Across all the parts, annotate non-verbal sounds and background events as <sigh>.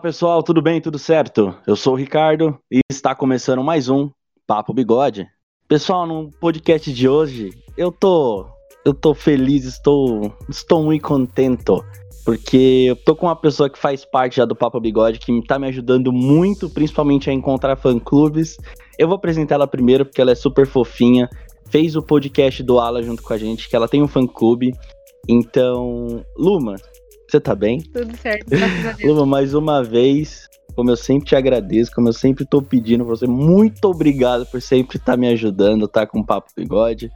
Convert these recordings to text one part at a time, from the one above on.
Pessoal, tudo bem? Tudo certo? Eu sou o Ricardo e está começando mais um Papo Bigode. Pessoal, no podcast de hoje eu tô eu tô feliz, estou estou muito contento porque eu tô com uma pessoa que faz parte já do Papo Bigode que tá me ajudando muito, principalmente a encontrar fã-clubes. Eu vou apresentar ela primeiro porque ela é super fofinha, fez o podcast do Ala junto com a gente, que ela tem um fã-clube. Então, Luma, você tá bem? Tudo certo, graças a <laughs> Deus. Luma, mais uma vez, como eu sempre te agradeço, como eu sempre tô pedindo pra você, muito obrigado por sempre estar tá me ajudando, tá com o Papo Bigode,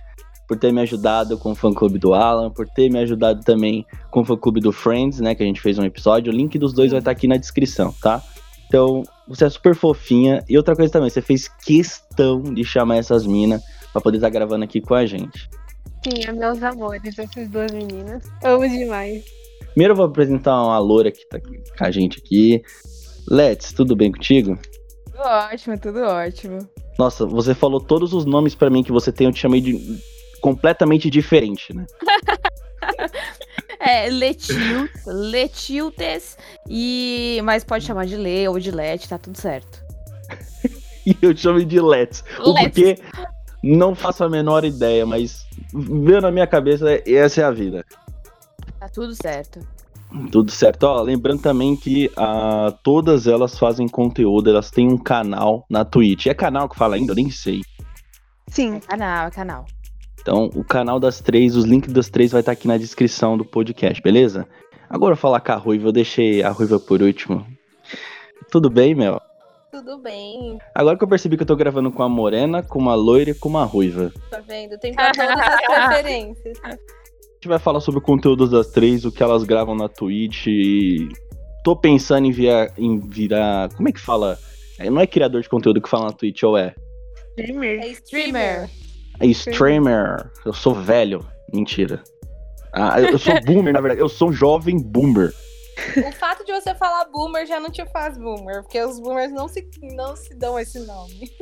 por ter me ajudado com o fã clube do Alan, por ter me ajudado também com o fã clube do Friends, né, que a gente fez um episódio. O link dos dois vai estar tá aqui na descrição, tá? Então, você é super fofinha. E outra coisa também, você fez questão de chamar essas minas pra poder estar tá gravando aqui com a gente. Sim, é meus amores, essas duas meninas. Amo demais. Primeiro eu vou apresentar uma loura que tá com a gente aqui. Let's, tudo bem contigo? Tudo ótimo, tudo ótimo. Nossa, você falou todos os nomes para mim que você tem, eu te chamei de completamente diferente, né? <laughs> é, Letil, Letiltes, e... mas pode chamar de Le ou de Let, tá tudo certo. <laughs> e eu te chamei de Let's. O porquê, não faço a menor ideia, mas veio na minha cabeça, essa é a vida. Tá tudo certo. Tudo certo. Ó, lembrando também que uh, todas elas fazem conteúdo, elas têm um canal na Twitch. É canal que fala ainda? Eu nem sei. Sim. É canal, é canal. Então, o canal das três, os links das três vai estar tá aqui na descrição do podcast, beleza? Agora eu falar com a Ruiva, eu deixei a Ruiva por último. Tudo bem, Mel? Tudo bem. Agora que eu percebi que eu tô gravando com a morena, com uma loira e com uma ruiva. Tá vendo? Tem pra todas as preferências <laughs> gente vai falar sobre o conteúdo das três, o que elas gravam na Twitch. E tô pensando em, via, em virar. Como é que fala? É, não é criador de conteúdo que fala na Twitch, ou é? Streamer. É streamer. É streamer. Eu sou velho. Mentira. Ah, eu sou boomer, na verdade. Eu sou um jovem boomer. O fato de você falar boomer já não te faz boomer, porque os boomers não se, não se dão esse nome.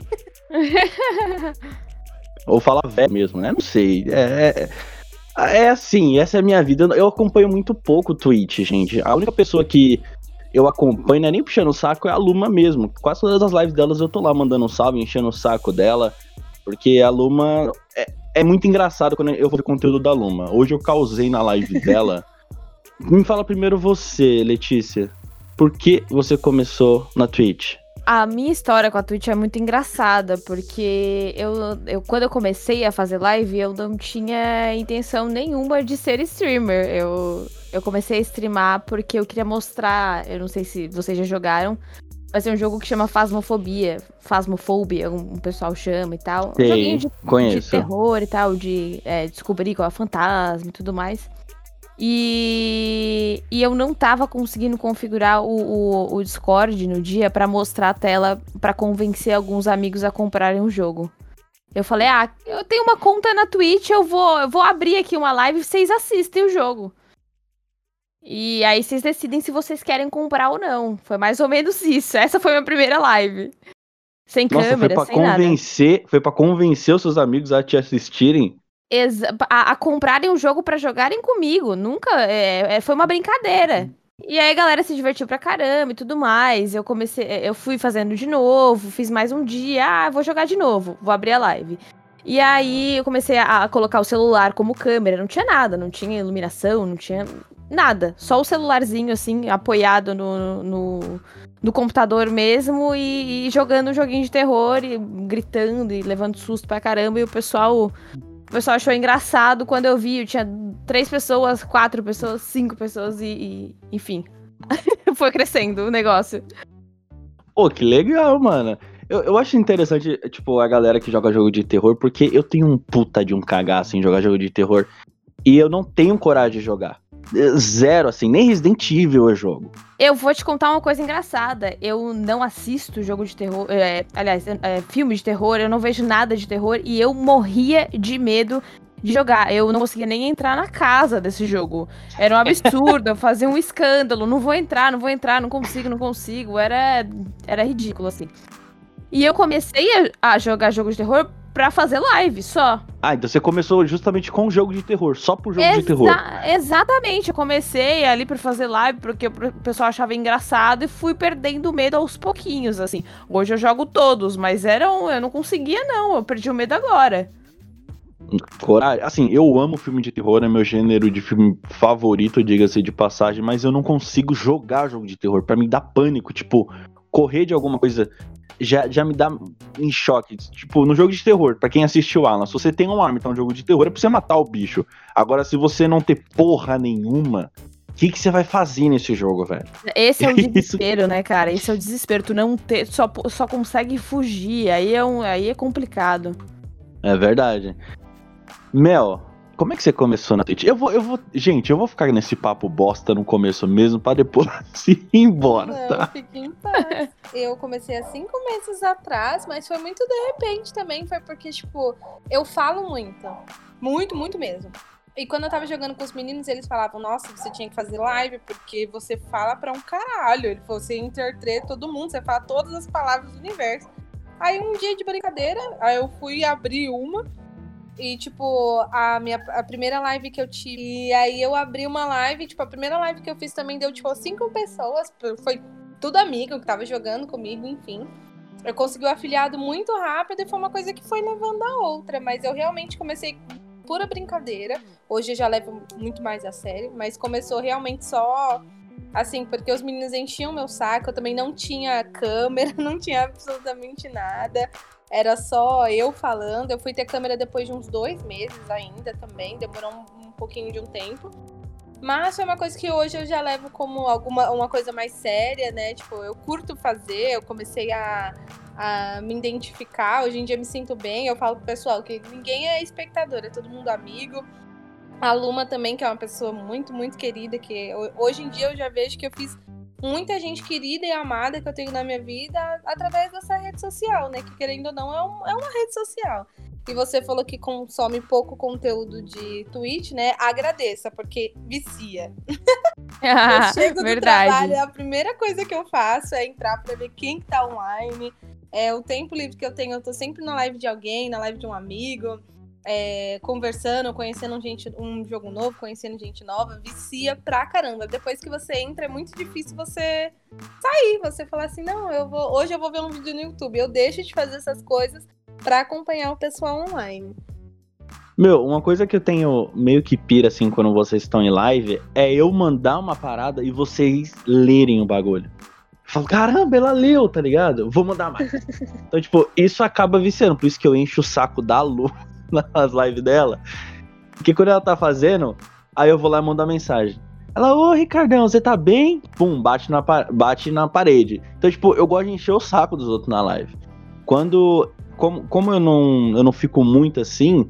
Ou fala velho mesmo, né? Não sei. É, é é assim, essa é a minha vida. Eu acompanho muito pouco Twitch, gente. A única pessoa que eu acompanho, não é nem puxando o saco, é a Luma mesmo. Quase todas as lives delas eu tô lá mandando um salve, enchendo o saco dela. Porque a Luma é, é muito engraçado quando eu vou ver conteúdo da Luma. Hoje eu causei na live <laughs> dela. Me fala primeiro você, Letícia. Por que você começou na Twitch? A minha história com a Twitch é muito engraçada, porque eu, eu quando eu comecei a fazer live, eu não tinha intenção nenhuma de ser streamer. Eu, eu comecei a streamar porque eu queria mostrar, eu não sei se vocês já jogaram, mas é um jogo que chama Fasmofobia, Fasmofobia, um, um pessoal chama e tal. Sei, um joguinho de, de, terror e tal, de é, descobrir qual é o fantasma e tudo mais. E, e eu não tava conseguindo configurar o, o, o Discord no dia para mostrar a tela para convencer alguns amigos a comprarem o jogo. Eu falei, ah, eu tenho uma conta na Twitch, eu vou, eu vou abrir aqui uma live e vocês assistem o jogo. E aí vocês decidem se vocês querem comprar ou não. Foi mais ou menos <laughs> isso. Essa foi a minha primeira live. Sem Nossa, câmera, foi pra sem convencer, nada. Foi para convencer os seus amigos a te assistirem a, a, comprarem um jogo para jogarem comigo. Nunca. É, é, foi uma brincadeira. E aí a galera se divertiu pra caramba e tudo mais. Eu comecei. Eu fui fazendo de novo, fiz mais um dia. Ah, vou jogar de novo, vou abrir a live. E aí eu comecei a, a colocar o celular como câmera. Não tinha nada, não tinha iluminação, não tinha nada. Só o celularzinho, assim, apoiado no, no, no computador mesmo e, e, jogando um joguinho de terror e gritando e levando susto pra caramba. E o pessoal o pessoal achou engraçado quando eu vi. Eu tinha três pessoas, quatro pessoas, cinco pessoas e, e enfim. <laughs> Foi crescendo o negócio. Pô, que legal, mano. Eu, eu acho interessante, tipo, a galera que joga jogo de terror, porque eu tenho um puta de um cagaço em jogar jogo de terror. E eu não tenho coragem de jogar. Zero, assim, nem Resident Evil eu jogo. Eu vou te contar uma coisa engraçada. Eu não assisto jogo de terror. É, aliás, é, filme de terror, eu não vejo nada de terror e eu morria de medo de jogar. Eu não conseguia nem entrar na casa desse jogo. Era um absurdo, fazer um escândalo. Não vou entrar, não vou entrar, não consigo, não consigo. Era, era ridículo, assim. E eu comecei a, jogar jogo de terror pra fazer live só. Ah, então você começou justamente com o jogo de terror, só por jogo Exa de terror. Exatamente, eu comecei ali por fazer live porque o pessoal achava engraçado e fui perdendo medo aos pouquinhos, assim. Hoje eu jogo todos, mas eram, eu não conseguia não, eu perdi o medo agora. Coragem. Assim, eu amo filme de terror, é meu gênero de filme favorito, diga-se de passagem, mas eu não consigo jogar jogo de terror. Para mim dá pânico, tipo, correr de alguma coisa já, já me dá em choque. Tipo, no jogo de terror, para quem assistiu Alan, se você tem um arma, então um jogo de terror é pra você matar o bicho. Agora, se você não ter porra nenhuma, o que, que você vai fazer nesse jogo, velho? Esse é o <laughs> desespero, né, cara? Esse é o desespero. Tu não ter, só, só consegue fugir. Aí é, um, aí é complicado. É verdade. Mel, como é que você começou na Twitch? Eu vou, eu vou. Gente, eu vou ficar nesse papo bosta no começo mesmo, pra depois <laughs> ir embora, Não, tá? Fique em paz. eu comecei há cinco meses atrás, mas foi muito de repente também. Foi porque, tipo, eu falo muito. Muito, muito mesmo. E quando eu tava jogando com os meninos, eles falavam, nossa, você tinha que fazer live, porque você fala pra um caralho. Ele falou, você intertreta todo mundo, você fala todas as palavras do universo. Aí um dia de brincadeira, aí eu fui abrir uma. E, tipo, a minha a primeira live que eu tive. E aí eu abri uma live, tipo, a primeira live que eu fiz também deu, tipo, cinco pessoas. Foi tudo amigo que tava jogando comigo, enfim. Eu consegui o afiliado muito rápido e foi uma coisa que foi levando a outra. Mas eu realmente comecei pura brincadeira. Hoje eu já levo muito mais a sério, mas começou realmente só assim, porque os meninos enchiam meu saco, eu também não tinha câmera, <laughs> não tinha absolutamente nada. Era só eu falando. Eu fui ter câmera depois de uns dois meses ainda também. Demorou um, um pouquinho de um tempo. Mas foi uma coisa que hoje eu já levo como alguma uma coisa mais séria, né? Tipo, eu curto fazer, eu comecei a, a me identificar. Hoje em dia me sinto bem. Eu falo pro pessoal que ninguém é espectador, é todo mundo amigo. A Luma também, que é uma pessoa muito, muito querida, que hoje em dia eu já vejo que eu fiz muita gente querida e amada que eu tenho na minha vida através dessa rede social, né? Que querendo ou não é, um, é uma rede social. E você falou que consome pouco conteúdo de Twitch, né? Agradeça, porque vicia. Ah, <laughs> eu chego verdade. do trabalho, a primeira coisa que eu faço é entrar pra ver quem tá online. É, o tempo livre que eu tenho, eu tô sempre na live de alguém, na live de um amigo é, conversando, conhecendo gente, um jogo novo, conhecendo gente nova, vicia pra caramba. Depois que você entra, é muito difícil você sair, você falar assim, não, eu vou, hoje eu vou ver um vídeo no YouTube. Eu deixo de fazer essas coisas para acompanhar o pessoal online. Meu, uma coisa que eu tenho meio que pira assim quando vocês estão em live é eu mandar uma parada e vocês lerem o bagulho. Eu falo, caramba, ela leu, tá ligado? Vou mandar mais. <laughs> então, tipo, isso acaba viciando. Por isso que eu encho o saco da Lu <laughs> nas lives dela. Porque quando ela tá fazendo, aí eu vou lá e mando a mensagem. Ela, ô Ricardão, você tá bem? Pum, bate na, bate na parede. Então, tipo, eu gosto de encher o saco dos outros na live. Quando. Como, como eu, não, eu não fico muito assim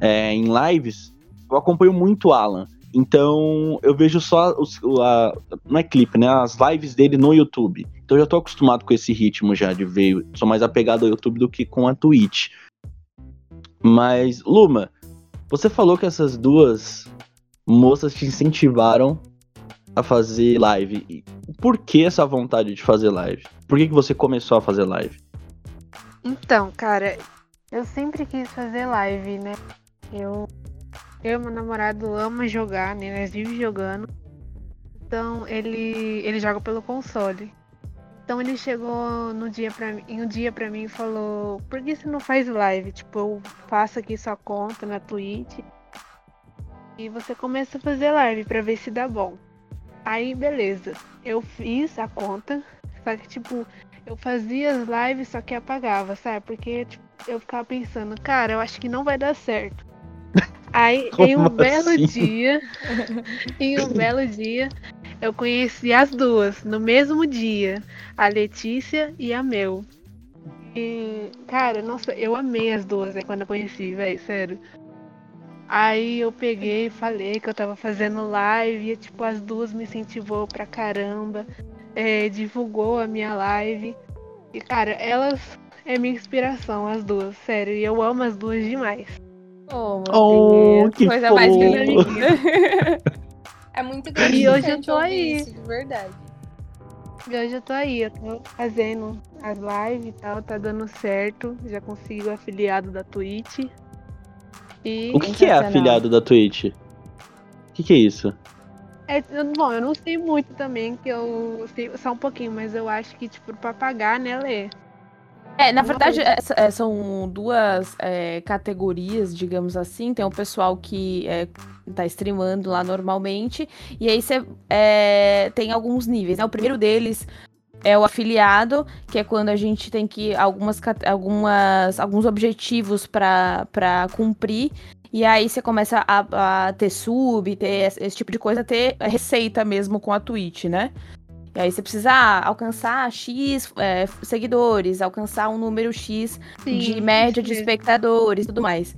é, em lives, eu acompanho muito Alan. Então, eu vejo só os, a, não é clipe, né? As lives dele no YouTube. Então, eu já tô acostumado com esse ritmo já de ver. Sou mais apegado ao YouTube do que com a Twitch. Mas, Luma, você falou que essas duas moças te incentivaram a fazer live. Por que essa vontade de fazer live? Por que, que você começou a fazer live? Então, cara, eu sempre quis fazer live, né? Eu, eu e meu namorado ama jogar, né? Nós vivemos jogando. Então ele, ele joga pelo console. Então ele chegou no dia pra, em um dia pra mim e falou: Por que você não faz live? Tipo, eu faço aqui sua conta na Twitch e você começa a fazer live pra ver se dá bom. Aí, beleza. Eu fiz a conta, só que, tipo, eu fazia as lives, só que apagava, sabe? Porque tipo, eu ficava pensando, cara, eu acho que não vai dar certo. Aí, <laughs> em um belo assim? dia, <laughs> em um belo dia, eu conheci as duas no mesmo dia, a Letícia e a Mel. E, cara, nossa, eu amei as duas né, quando eu conheci, velho, sério. Aí eu peguei e falei que eu tava fazendo live e, tipo, as duas me incentivou pra caramba, é, divulgou a minha live. E, cara, elas é minha inspiração, as duas, sério, e eu amo as duas demais. Oh, oh que coisa fofo. mais <laughs> linda. É muito gratificante E hoje eu tô aí. Isso, de verdade. E hoje eu tô aí, eu tô fazendo as lives e tal, tá dando certo. Já consigo o afiliado da Twitch. E O que, que é afiliado da Twitch? O que, que é isso? é, bom, eu não sei muito também, que eu sei só um pouquinho, mas eu acho que, tipo, pra pagar, né, Lê? É, na verdade, é, são duas é, categorias, digamos assim. Tem o pessoal que é, tá streamando lá normalmente, e aí você é, tem alguns níveis. Né? O primeiro deles é o afiliado, que é quando a gente tem que algumas, algumas alguns objetivos para cumprir. E aí você começa a, a ter sub, ter esse, esse tipo de coisa, ter receita mesmo com a Twitch, né? E aí você precisa alcançar X é, seguidores, alcançar um número X de média de espectadores e tudo mais.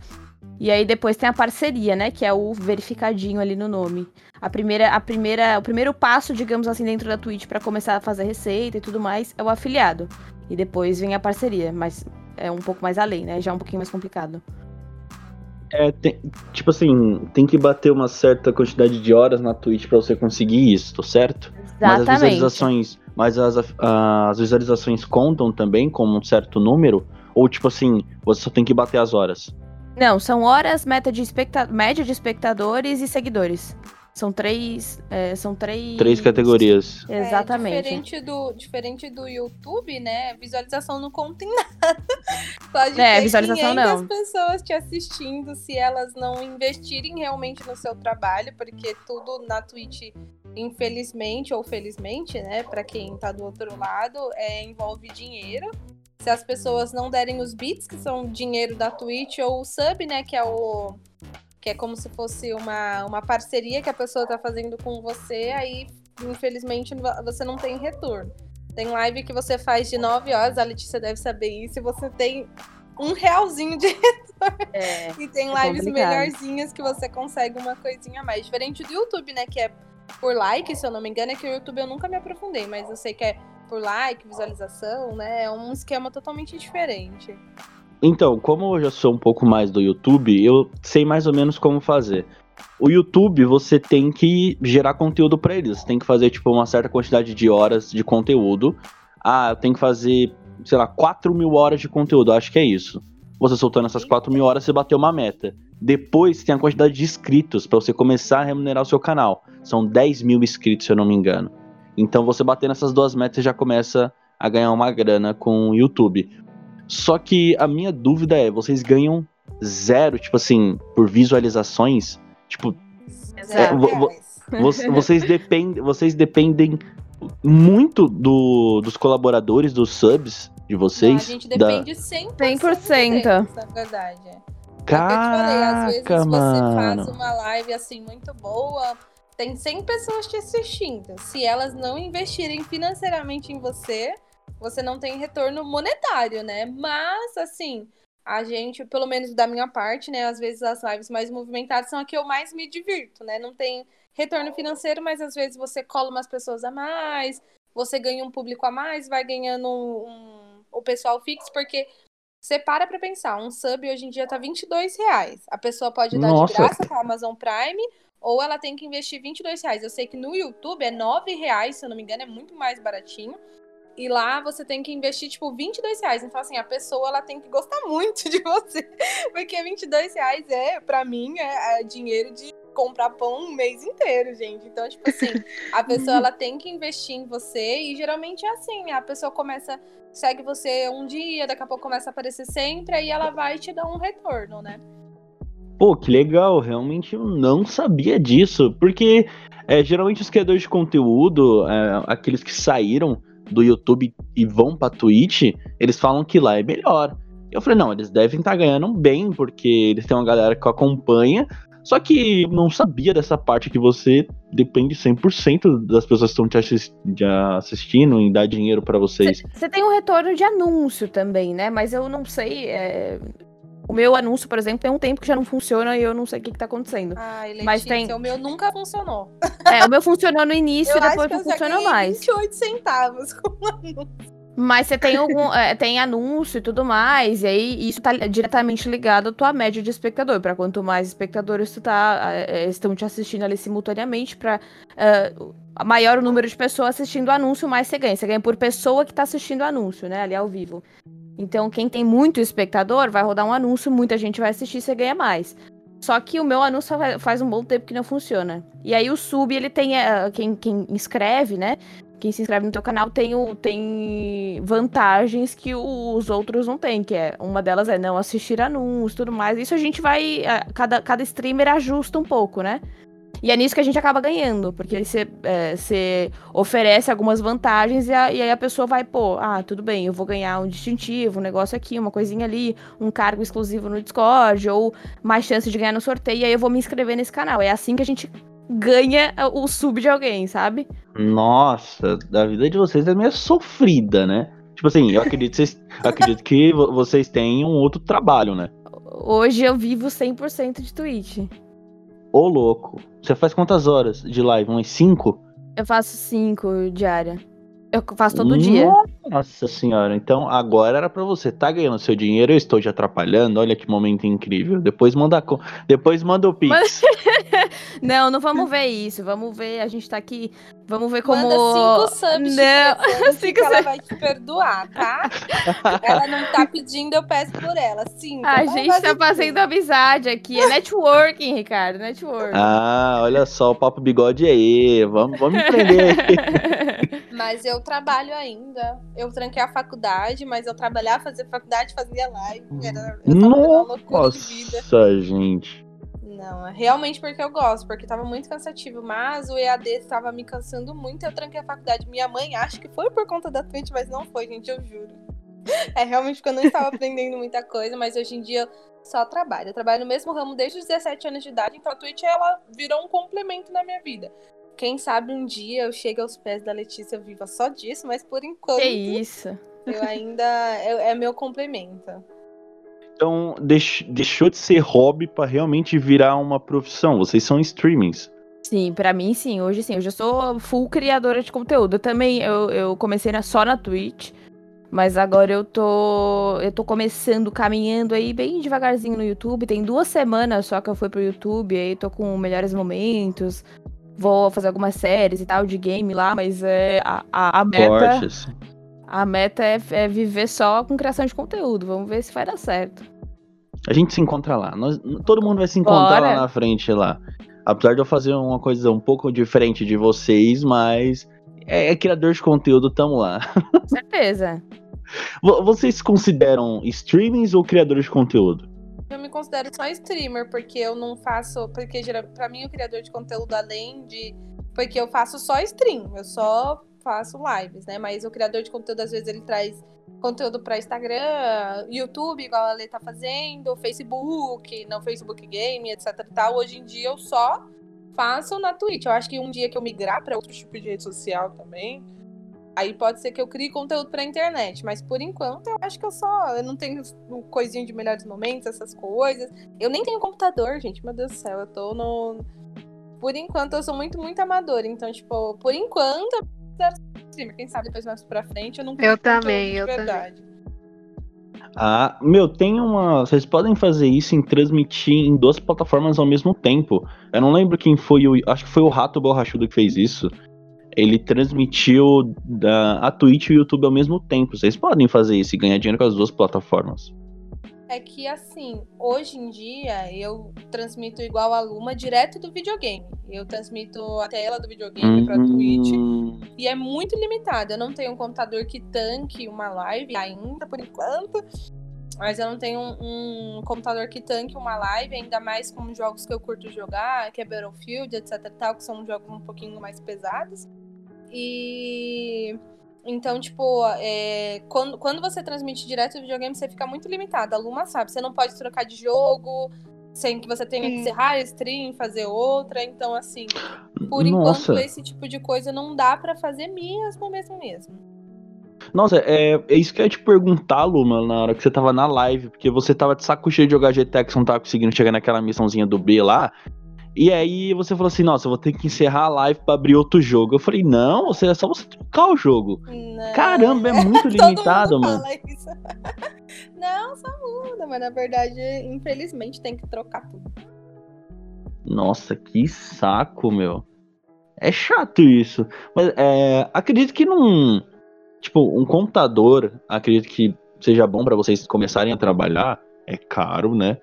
E aí depois tem a parceria, né? Que é o verificadinho ali no nome. A primeira, a primeira, o primeiro passo, digamos assim, dentro da Twitch para começar a fazer receita e tudo mais é o afiliado. E depois vem a parceria, mas é um pouco mais além, né? Já é um pouquinho mais complicado. É, tem- tipo assim, tem que bater uma certa quantidade de horas na Twitch pra você conseguir isso, certo? Mas as Exatamente. visualizações, mas as, as visualizações contam também como um certo número? Ou tipo assim, você só tem que bater as horas? Não, são horas, meta de especta... média de espectadores e seguidores. São três. é, são três. Três categorias. É, Exatamente. diferente, do, diferente do YouTube, né? Visualização não conta em <laughs> nada. Pode É, ter visualização 500 não. pessoas te assistindo se elas não investirem realmente no seu trabalho, porque tudo na Twitch, infelizmente ou felizmente, né? Pra quem tá do outro lado, é, envolve dinheiro. Se as pessoas não derem os bits, que são dinheiro da Twitch, ou o sub, né? Que é o. Que é como se fosse uma, uma parceria que a pessoa tá fazendo com você, aí infelizmente você não tem retorno. Tem live que você faz de 9 horas, a Letícia deve saber isso, e você tem um realzinho de. <laughs> É, E tem É lives complicado. melhorzinhas que você consegue uma coisinha a mais. Diferente do YouTube, né? Que é por like, se eu não me engano, é que o YouTube eu nunca me aprofundei, mas eu sei que é por like, visualização, né? É um esquema totalmente diferente. Então, como eu já sou um pouco mais do YouTube, eu sei mais ou menos como fazer. O YouTube, você tem que gerar conteúdo pra eles. Você tem que fazer, tipo, uma certa quantidade de horas de conteúdo. Ah, eu tenho que fazer, sei lá, 4 mil horas de conteúdo. Acho que é isso. Você soltando essas 4 mil horas, você bateu uma meta. Depois tem a quantidade de inscritos pra você começar a remunerar o seu canal. São 10 mil inscritos, se eu não me engano. Então, você batendo essas duas metas, você já começa a ganhar uma grana com o YouTube. Só que a minha dúvida é, vocês ganham zero, tipo assim, por visualizações? Tipo, vo- vo- <laughs> vo- vocês, dependem, vocês dependem muito do- dos colaboradores, dos subs de Não, vocês? a gente da- depende 100%, 100%. deles, na verdade. É. É eu te falei, às vezes Caraca, você mano. faz uma live assim muito boa, tem 100 pessoas te assistindo. Se elas não investirem financeiramente em você, você não tem retorno monetário, né? Mas assim, a gente, pelo menos da minha parte, né, às vezes as lives mais movimentadas são a que eu mais me divirto, né? Não tem retorno financeiro, mas às vezes você cola umas pessoas a mais, você ganha um público a mais, vai ganhando um, um- o pessoal fixo, porque você para pra pensar, um sub hoje em dia tá 22 reais. A pessoa pode dar Nossa. de graça com a Amazon Prime, ou ela tem que investir 22 reais. Eu sei que no YouTube é 9 reais, se eu não me engano, é muito mais baratinho. E lá você tem que investir, tipo, 22 reais. Então, assim, a pessoa ela tem que gostar <laughs> muito de você. Porque 22 reais é, pra mim, é, é dinheiro de comprar pão um mês inteiro, gente. Então, tipo assim, a pessoa <laughs> ela tem que investir em você. E geralmente é assim, a pessoa começa, segue você um dia, daqui a pouco começa a aparecer sempre, aí ela vai te dar um retorno, né? Pô, que legal, realmente eu não sabia disso, porque é, geralmente os criadores de conteúdo, é, aqueles que saíram do YouTube e vão pra Twitch, eles falam que lá é melhor. Eu falei, não, eles devem estar ganhando bem, porque eles têm uma galera que acompanha, só que eu não sabia dessa parte que você depende 100% das pessoas que estão te assis- te assistindo e dar dinheiro pra vocês. Você tem um retorno de anúncio também, né? Mas eu não sei. é, O meu anúncio, por exemplo, tem um tempo que já não funciona e eu não sei o que, que tá acontecendo. Ai, Letícia, Mas tem- o meu nunca funcionou. É, o meu funcionou no início Eu e depois acho que não funcionou mais. 28 centavos com o anúncio. Mas você tem algum. <laughs> é, tem anúncio e tudo mais, e aí isso tá diretamente ligado à tua média de espectador. Pra quanto mais espectadores tu tá, é, é, estão te assistindo ali simultaneamente, pra é, maior o número de pessoas assistindo o anúncio, mais você ganha. Você ganha por pessoa que tá assistindo o anúncio, né? Ali ao vivo. Então, quem tem muito espectador vai rodar um anúncio, muita gente vai assistir, você ganha mais. Só que o meu anúncio faz um bom tempo que não funciona. E aí o sub, ele tem. Uh, quem, quem inscreve, né? Quem se inscreve no teu canal tem, o, tem vantagens que os outros não têm, que é uma delas é não assistir anúncios tudo mais. Isso a gente vai. Uh, cada, cada streamer ajusta um pouco, né? E é nisso que a gente acaba ganhando, porque você, é, oferece algumas vantagens e, a, e, aí a pessoa vai, pô, ah, tudo bem, eu vou ganhar um distintivo, um negócio aqui, uma coisinha ali, um cargo exclusivo no Discord, ou mais chance de ganhar no sorteio, e aí eu vou me inscrever nesse canal. É assim que a gente ganha o sub de alguém, sabe? Nossa, a vida de vocês é meio sofrida, né? Tipo assim, eu acredito, vocês, acredito que vocês têm um outro trabalho, né? Hoje eu vivo 100% de Twitch. Ô, louco. Você faz quantas horas de live? Umas cinco? Eu faço cinco diária. Eu faço todo Nossa dia. Nossa senhora, então agora era para você. Tá ganhando seu dinheiro, eu estou te atrapalhando. Olha que momento incrível. Depois manda, depois manda o Pix. Mas... <laughs> não, não vamos ver isso. Vamos ver, a gente tá aqui. Vamos ver como. Manda cinco subs. Não, <laughs> cinco que ela vai te perdoar, tá? ela não tá pedindo, eu peço por ela. Cinco. A gente tá fazendo amizade aqui. É networking, Ricardo. Networking. Ah, olha só, o papo bigode aí. Vamos, vamos empreender. <laughs> Mas eu trabalho ainda. Eu tranquei a faculdade, mas eu trabalhava, fazia faculdade, fazia live. Era, eu Nossa, gente. Não, é realmente porque eu gosto, porque tava muito cansativo. Mas o EAD tava me cansando muito, eu tranquei a faculdade. Minha mãe acha que foi por conta da Twitch, mas não foi, gente, eu juro. <laughs> É realmente porque eu não estava aprendendo muita coisa, mas hoje em dia eu só trabalho. Eu trabalho no mesmo ramo desde os 17 anos de idade, então a Twitch ela virou um complemento na minha vida. Quem sabe um dia eu chego aos pés da Letícia viva só disso, mas por enquanto. Que isso? Eu ainda. é, é meu complemento. Então, deix, deixou de ser hobby para realmente virar uma profissão. Vocês são streamings. Sim, para mim sim. Hoje sim. Hoje eu sou full criadora de conteúdo. Eu também eu, eu comecei na, só na Twitch. Mas agora eu tô. Eu tô começando, caminhando aí bem devagarzinho no YouTube. Tem duas semanas só que eu fui pro YouTube, aí tô com melhores momentos vou fazer algumas séries e tal de game lá, mas é a, a, a meta. A meta é, é, viver só com criação de conteúdo. Vamos ver se vai dar certo. A gente se encontra lá. Nós, todo mundo vai se encontrar Bora. lá na frente lá. Apesar de eu fazer uma coisa um pouco diferente de vocês, mas é, é criador de conteúdo, tamo lá. <laughs> Certeza. Vocês consideram streamings ou criadores de conteúdo? Eu me considero só streamer, porque eu não faço. Porque para mim o criador de conteúdo, além de. Porque eu faço só stream, eu só faço lives, né? Mas o criador de conteúdo, às vezes, ele traz conteúdo para Instagram, YouTube, igual a Lê tá fazendo, Facebook, não Facebook Game, etc tal. Hoje em dia eu só faço na Twitch. Eu acho que um dia que eu migrar para outro tipo de rede social também, Aí pode ser que eu crie conteúdo pra internet, mas por enquanto eu acho que eu só. Eu não tenho coisinha de melhores momentos, essas coisas. Eu nem tenho computador, gente, meu Deus do céu. Eu tô no. Por enquanto eu sou muito, muito amadora. Então, tipo, por enquanto, eu quem sabe depois mais pra frente eu não Eu também, eu verdade. também. Ah, meu, tem uma. Vocês podem fazer isso em transmitir em duas plataformas ao mesmo tempo. Eu não lembro quem foi o. Acho que foi o Rato Borrachudo que fez isso ele transmitiu da, a Twitch e o YouTube ao mesmo tempo. Vocês podem fazer isso e ganhar dinheiro com as duas plataformas. É que assim, hoje em dia eu transmito igual a Luma direto do videogame. Eu transmito a tela do videogame hum... pra Twitch. E é muito limitado. Eu não tenho um computador que tanque uma live ainda, por enquanto. Mas eu não tenho um, um, computador que tanque uma live, ainda mais com jogos que eu curto jogar, que é Battlefield, etc tal, que são jogos um pouquinho mais pesados. E então, tipo, é, quando, quando você transmite direto do videogame, você fica muito limitado. A Luma sabe, você não pode trocar de jogo sem que você tenha que encerrar a stream, fazer outra. Então, assim, por Nossa. enquanto, esse tipo de coisa não dá para fazer mesmo, mesmo, mesmo. Nossa, é, é isso que eu ia te perguntar, Luma, na hora que você tava na live, porque você tava de saco cheio de jogar GTA, que você não tava conseguindo chegar naquela missãozinha do B lá. E aí você falou assim, nossa, eu vou ter que encerrar a live pra abrir outro jogo. Eu falei, não, você é só você trocar o jogo. Não. Caramba, é <laughs> muito limitado, mano. <laughs> não, só muda, mas na verdade, infelizmente, tem que trocar tudo. Nossa, que saco, meu. É chato isso. Mas é, acredito que não. Tipo, um computador, acredito que seja bom para vocês começarem a trabalhar. É caro, né?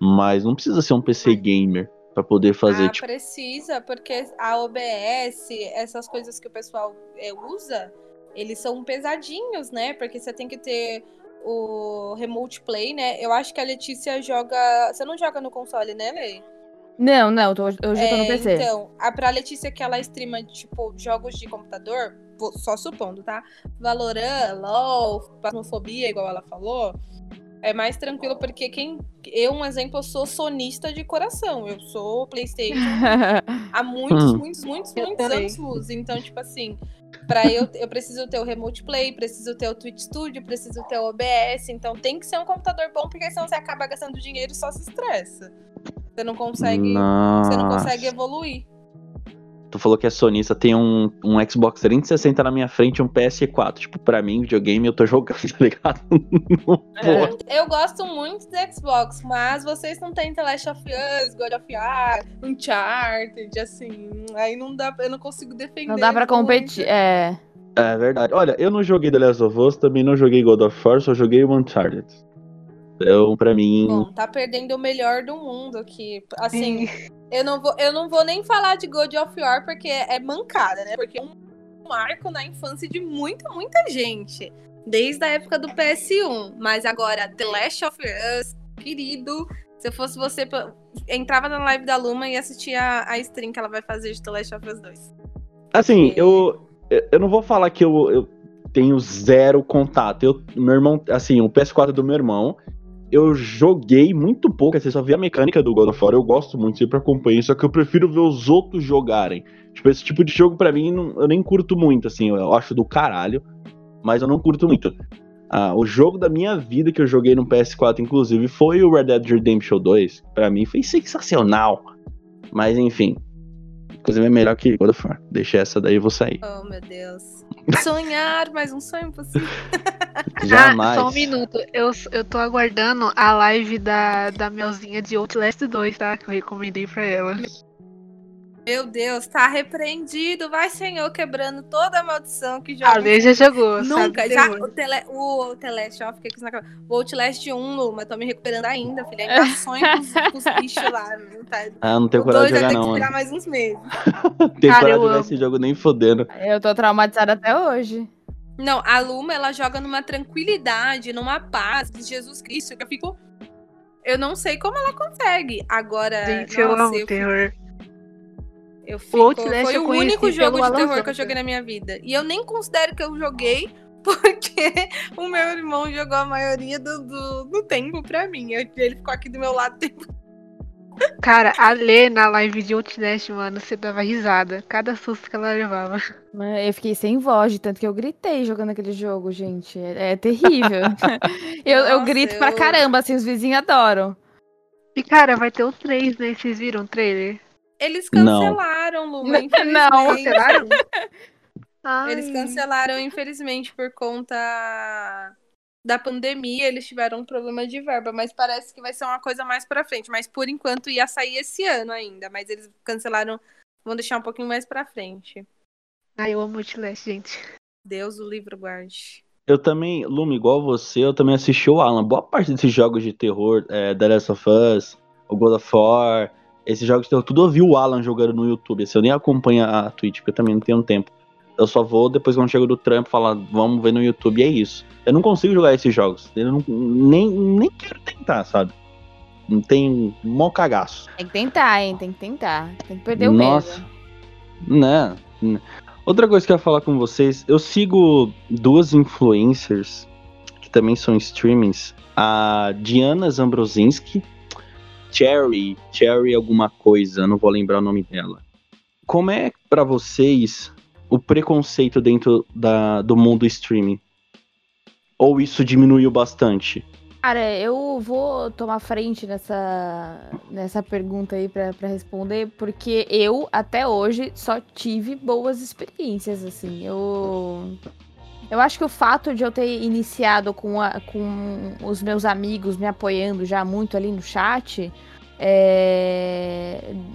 Mas não precisa ser um PC gamer pra poder fazer, ah, tipo. precisa, porque a OBS, essas coisas que o pessoal é, usa, eles são pesadinhos, né? Porque você tem que ter o remote play, né? Eu acho que a Letícia joga. Você não joga no console, né, Lei? Não, não, tô, hoje eu tô no É, PC. Então, a pra Letícia que ela streama, tipo, jogos de computador, vou- só supondo, tá? Valorant, LOL, Pasmofobia, igual ela falou, é mais tranquilo porque quem. Eu, um exemplo, eu sou sonista de coração. Eu sou Playstation há muitos, Hum. muitos, muitos, Eu muitos anos luz. Então, tipo assim, pra eu, eu preciso ter o Remote Play, preciso ter o Twitch Studio, preciso ter o OBS. Então tem que ser um computador bom, porque senão você acaba gastando dinheiro e só se estressa. Você não consegue. Você não consegue Nossa. evoluir. Tu falou que é sonista, tem um, um Xbox 360 na minha frente e um PS4. Tipo, pra mim, videogame, eu tô jogando, <laughs> tá ligado? Vou. Eu gosto muito do Xbox, mas vocês não têm The Last of Us, God of War, Uncharted, assim. Aí não dá, eu não consigo defender. Não dá pra muito. competir. É. É verdade. Olha, eu não joguei The Last of Us, também não joguei God of War, só joguei o Uncharted. Então, pra mim. Bom, tá perdendo o melhor do mundo aqui. Assim, eu não vou, eu não vou nem falar de God of War porque é mancada, né? Porque é um marco na infância de muita, muita gente. Desde a época do PS1. Mas agora, The Last of Us, querido. Se eu fosse você, entrava na live da Luma e assistia a, stream que ela vai fazer de The Last of Us 2. Assim, eu, eu não vou falar que eu, eu tenho zero contato. Eu, meu irmão, assim, o PS4 do meu irmão, eu joguei muito pouco, assim, só vi a mecânica do God of War, eu gosto muito, sempre acompanho, só que eu prefiro ver os outros jogarem. Tipo, esse tipo de jogo pra mim, não- eu nem curto muito, assim, eu acho do caralho, mas eu não curto muito. Ah, o jogo da minha vida que eu joguei no PS4, inclusive, foi o Red Dead Redemption 2. Pra mim foi sensacional. Mas enfim. Inclusive é melhor que God of War. Deixa essa daí e vou sair. Oh, meu Deus. Sonhar, mais um sonho possível. <laughs> Jamais. Ah, só um minuto. Eu, eu tô aguardando a live da, da Melzinha de Outlast 2, tá? Que eu recomendei pra ela. Meu Deus, tá repreendido. Vai, Senhor, quebrando toda a maldição que A joga. Lê já jogou, Nunca, sabe? já. O, tele, o Teleste, ó, fiquei com isso na cabeça. O Outlast 1, Lu, mas tô me recuperando ainda, filha. Ainda <laughs> sonho com os, com os bichos lá. Não tá? Ah, não tenho o coragem 2 de jogar não, que mano. esperar mais uns meses. <laughs> Tenho Cara, coragem de eu jogar esse jogo nem fodendo. Eu tô traumatizada até hoje. Não, a Luma, ela joga numa tranquilidade, numa paz de Jesus Cristo, que eu fico. Eu não sei como ela consegue. Agora, Gente, eu nossa, amo eu, terror. Eu fico. Outlast Foi eu o único jogo de terror que eu joguei na minha vida. E eu nem considero que eu joguei, <laughs> porque o meu irmão jogou a maioria do, do, do tempo pra mim. Eu- ele ficou aqui do meu lado o tempo Cara, a Lê na live de Outlast, mano, você dava risada. Cada susto que ela levava. Eu fiquei sem voz, de tanto que eu gritei jogando aquele jogo, gente. É, é terrível. <laughs> eu, eu Nossa, grito pra eu- caramba, assim, os vizinhos adoram. E, cara, vai ter o 3, né? Vocês viram o trailer? Eles Não. cancelaram, Luma, Não. infelizmente. Cancelaram? Eles cancelaram, infelizmente, por conta da pandemia. Eles tiveram um problema de verba, mas parece que vai ser uma coisa mais pra frente. Mas por enquanto ia sair esse ano ainda. Mas eles cancelaram, vão deixar um pouquinho mais pra frente. Ai, eu amo Outlast, gente. Deus o livro guarde. Eu também, Lume, igual você, eu também assisti o Alan. Boa parte desses jogos de terror, é, The Last of Us, o God of War, esses jogos terror, tudo eu vi o Alan jogando no YouTube. Assim, eu nem acompanho a Twitch, porque eu também não tenho tempo. Eu só vou depois quando chego do trampo falar, vamos ver no YouTube, e é isso. Eu não consigo jogar esses jogos. Eu não- nem, nem quero tentar, sabe? Não tem mó cagaço. Tem que tentar, hein? Tem que tentar. Tem que perder o Nossa. medo. Né? né. Outra coisa que eu ia falar com vocês, eu sigo duas influencers que também são streamings, a Diana Zambrosinski, Cherry, Cherry alguma coisa, não vou lembrar o nome dela. Como é pra vocês o preconceito dentro da, do mundo streaming? Ou isso diminuiu bastante? Cara, eu vou tomar frente nessa, nessa pergunta aí pra responder, porque eu, até hoje, só tive boas experiências, assim. Eu. Eu acho que o fato de eu ter iniciado com, a- com os meus amigos me apoiando já muito ali no chat é,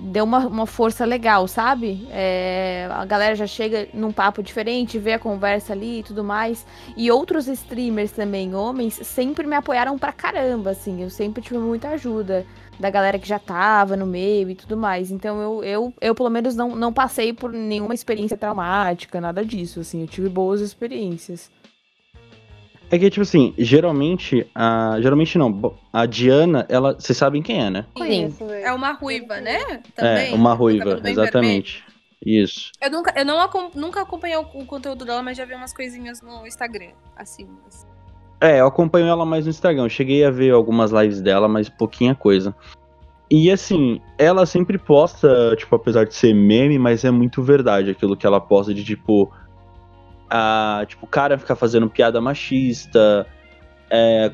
deu uma, uma força legal, sabe? É, a galera já chega num papo diferente, vê a conversa ali e tudo mais. E outros streamers também, homens, sempre me apoiaram pra caramba, assim. Eu sempre tive muita ajuda da galera que já tava no meio e tudo mais. Então eu, eu, eu pelo menos, não, não passei por nenhuma experiência traumática, nada disso, assim. Eu tive boas experiências. É que, tipo assim, geralmente, a... geralmente não, a Diana, ela, vocês sabem quem é, né? Conheço, velho. É uma ruiva, né? é, Também. uma com ruiva, exatamente. Isso. vermelho. Eu nunca, eu não nunca acompanhei o, o conteúdo dela, mas já vi umas coisinhas no Instagram, assim. mas- É, eu acompanho ela mais no Instagram. Eu cheguei a ver algumas lives dela, mas pouquinha coisa. E assim, ela sempre posta, tipo, apesar de ser meme, mas é muito verdade aquilo que ela posta de tipo. A, tipo, o cara ficar fazendo piada machista. é,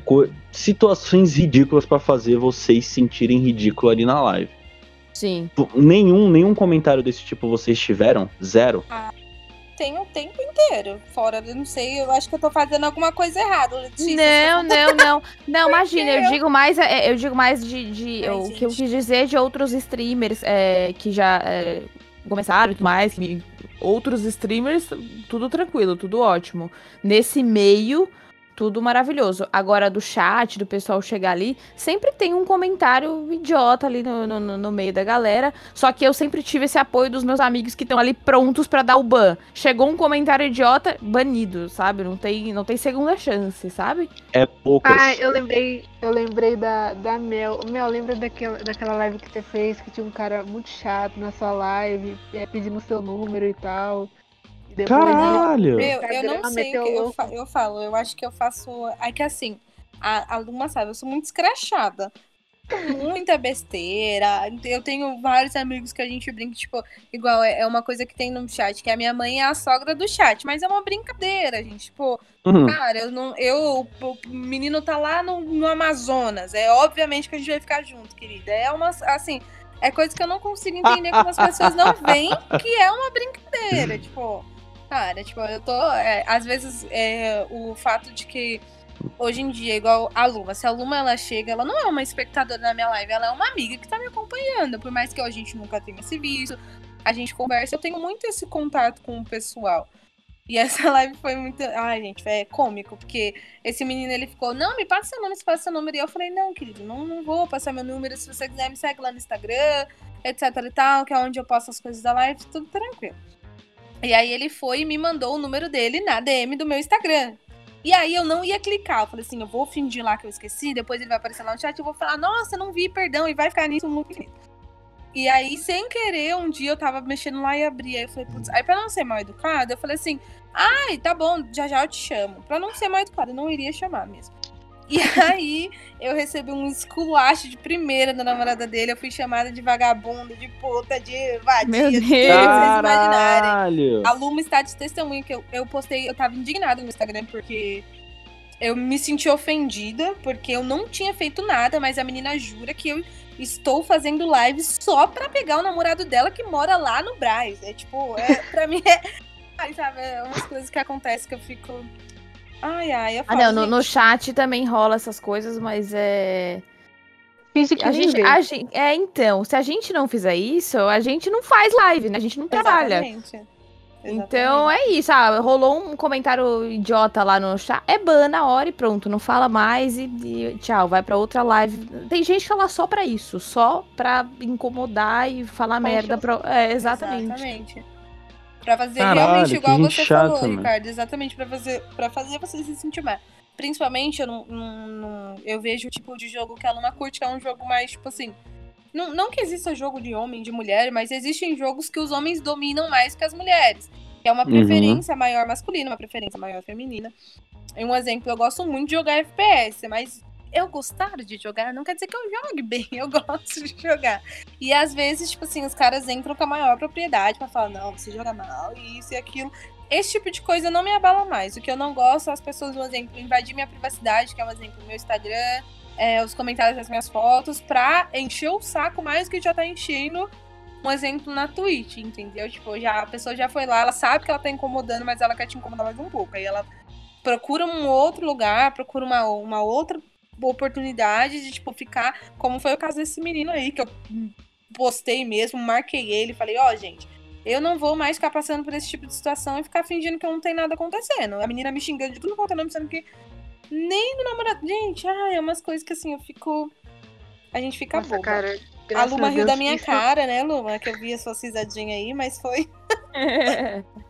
situações ridículas pra fazer vocês sentirem ridículo ali na live. Sim. P- Nenhum, nenhum comentário desse tipo vocês tiveram? Zero? Tem o tempo inteiro. Fora, eu não sei, eu acho que eu tô fazendo alguma coisa errada. Letícia. Não, não, não. Não, <laughs> imagina, eu digo mais, é, eu digo mais de, de Ai, o que eu gente. quis dizer de outros streamers é, que já é, começaram e tudo mais. que- outros streamers, tudo tranquilo, tudo ótimo. Nesse meio, tudo maravilhoso. Agora, do chat, do pessoal chegar ali, sempre tem um comentário idiota ali no, no, no- meio da galera. Só que eu sempre tive esse apoio dos meus amigos que estão ali prontos pra dar o ban. Chegou um comentário idiota, banido, sabe? Não tem, não tem segunda chance, sabe? É poucas. Ah, eu lembrei, eu lembrei da, da Mel. Mel, lembra daquela, daquela live que você fez que tinha um cara muito chato na sua live, é, pedindo seu número e tal. Depois Caralho! Eu, eu não sei o que eu, fa- eu falo. Eu acho que eu faço. É que assim, a, a Luma sabe, eu sou muito escrachada. Muita besteira. Eu tenho vários amigos que a gente brinca, tipo, igual é, é uma coisa que tem no chat, que a minha mãe é a sogra do chat, mas é uma brincadeira, gente. Tipo, Uhum. cara, eu não. Eu, o menino tá lá no, no Amazonas. É obviamente que a gente vai ficar junto, querida. É uma. Assim, é coisa que eu não consigo entender como as pessoas não veem que é uma brincadeira. <laughs> Tipo, cara, tipo, eu tô. é, às vezes, é, o fato de que hoje em dia, igual a Luma, se a Luma ela chega, ela não é uma espectadora na minha live, ela é uma amiga que tá me acompanhando. Por mais que a gente nunca tenha se visto, a gente conversa, eu tenho muito esse contato com o pessoal. E essa <laughs> live foi muito. Ai, gente, é cômico, porque esse menino ele ficou, não, me passa seu nome, se passa seu número. E eu falei, não, querido, não, não vou passar meu número. Se você quiser, me segue lá no Instagram, etc e tal, que é onde eu posto as coisas da live, tudo tranquilo. E aí ele foi e me mandou o número dele na DM do meu Instagram. E aí eu não ia clicar. Eu falei assim, eu vou fingir lá que eu esqueci, depois ele vai aparecer lá no chat, eu vou falar, nossa, não vi, perdão, e vai ficar nisso muito. E aí, sem querer, um dia eu tava mexendo lá e abri. Aí eu falei, putz, aí pra não ser mal educada, eu falei assim, ai, tá bom, já já eu te chamo. Pra não ser mal educada, eu não iria chamar mesmo. E <laughs> aí, eu recebi um esculacho de primeira da namorada dele. Eu fui chamada de vagabunda, de puta, de vadia, Meu de Deus. Caralho! A Luma está de testemunho que eu, eu postei, eu tava indignada no Instagram porque eu me senti ofendida, porque eu não tinha feito nada, mas a menina jura que eu estou fazendo live só pra pegar o namorado dela que mora lá no Braz. É tipo, é, pra mim é. Ai, <laughs> sabe, é umas coisas que acontecem que eu fico. Ai, ai, eu Ah, falo, não, no, no chat também rola essas coisas, mas é. Finge que A gente, a gente. É, então, se a gente não fizer isso, a gente não faz live, né? A gente não trabalha. Exatamente. Então é isso, ah, rolou um comentário idiota lá no chat, é ban na hora e pronto, não fala mais e, e tchau, vai pra outra live. Tem gente que fala só pra isso, só pra incomodar e falar Pra merda. Pra... É, exatamente. Exatamente. Pra fazer Caralho, realmente igual você chata, falou, mano. Ricardo. Exatamente, pra fazer, pra fazer você se sentir mal. Principalmente, eu, não, não- não- eu vejo o tipo de jogo que a Luna curte, que é um jogo mais, tipo assim. Não, não que exista jogo de homem, de mulher, mas existem jogos que os homens dominam mais que as mulheres. Que é uma Uhum. preferência maior masculina, uma preferência maior feminina. Um exemplo, eu gosto muito de jogar FPS, mas eu gostar de jogar não quer dizer que eu jogue bem, <laughs> eu gosto de jogar. E às vezes, tipo assim, os caras entram com a maior propriedade pra falar, não, você joga mal, isso e aquilo. Esse tipo de coisa não me abala mais. O que eu não gosto é as pessoas, por exemplo, invadir minha privacidade, que é um exemplo meu Instagram, é, os comentários das minhas fotos, pra encher o saco mais que já tá enchendo. Um exemplo na Twitch, entendeu? Tipo, já, a pessoa já foi lá, ela sabe que ela tá incomodando, mas ela quer te incomodar mais um pouco. Aí ela procura um outro lugar, procura uma, uma outra oportunidade de, tipo, ficar, como foi o caso desse menino aí, que eu postei mesmo, marquei ele, falei, ó, oh, gente, eu não vou mais ficar passando por esse tipo de situação e ficar fingindo que não tem nada acontecendo. A menina me xingando de tudo quanto é nome, sendo que nem no namorado. Gente, ai, é umas coisas que assim, eu fico. A gente fica Nossa, boba. Cara, a Luma riu da minha isso... cara, né, Luma? Que eu vi a sua cisadinha aí, mas foi. <laughs>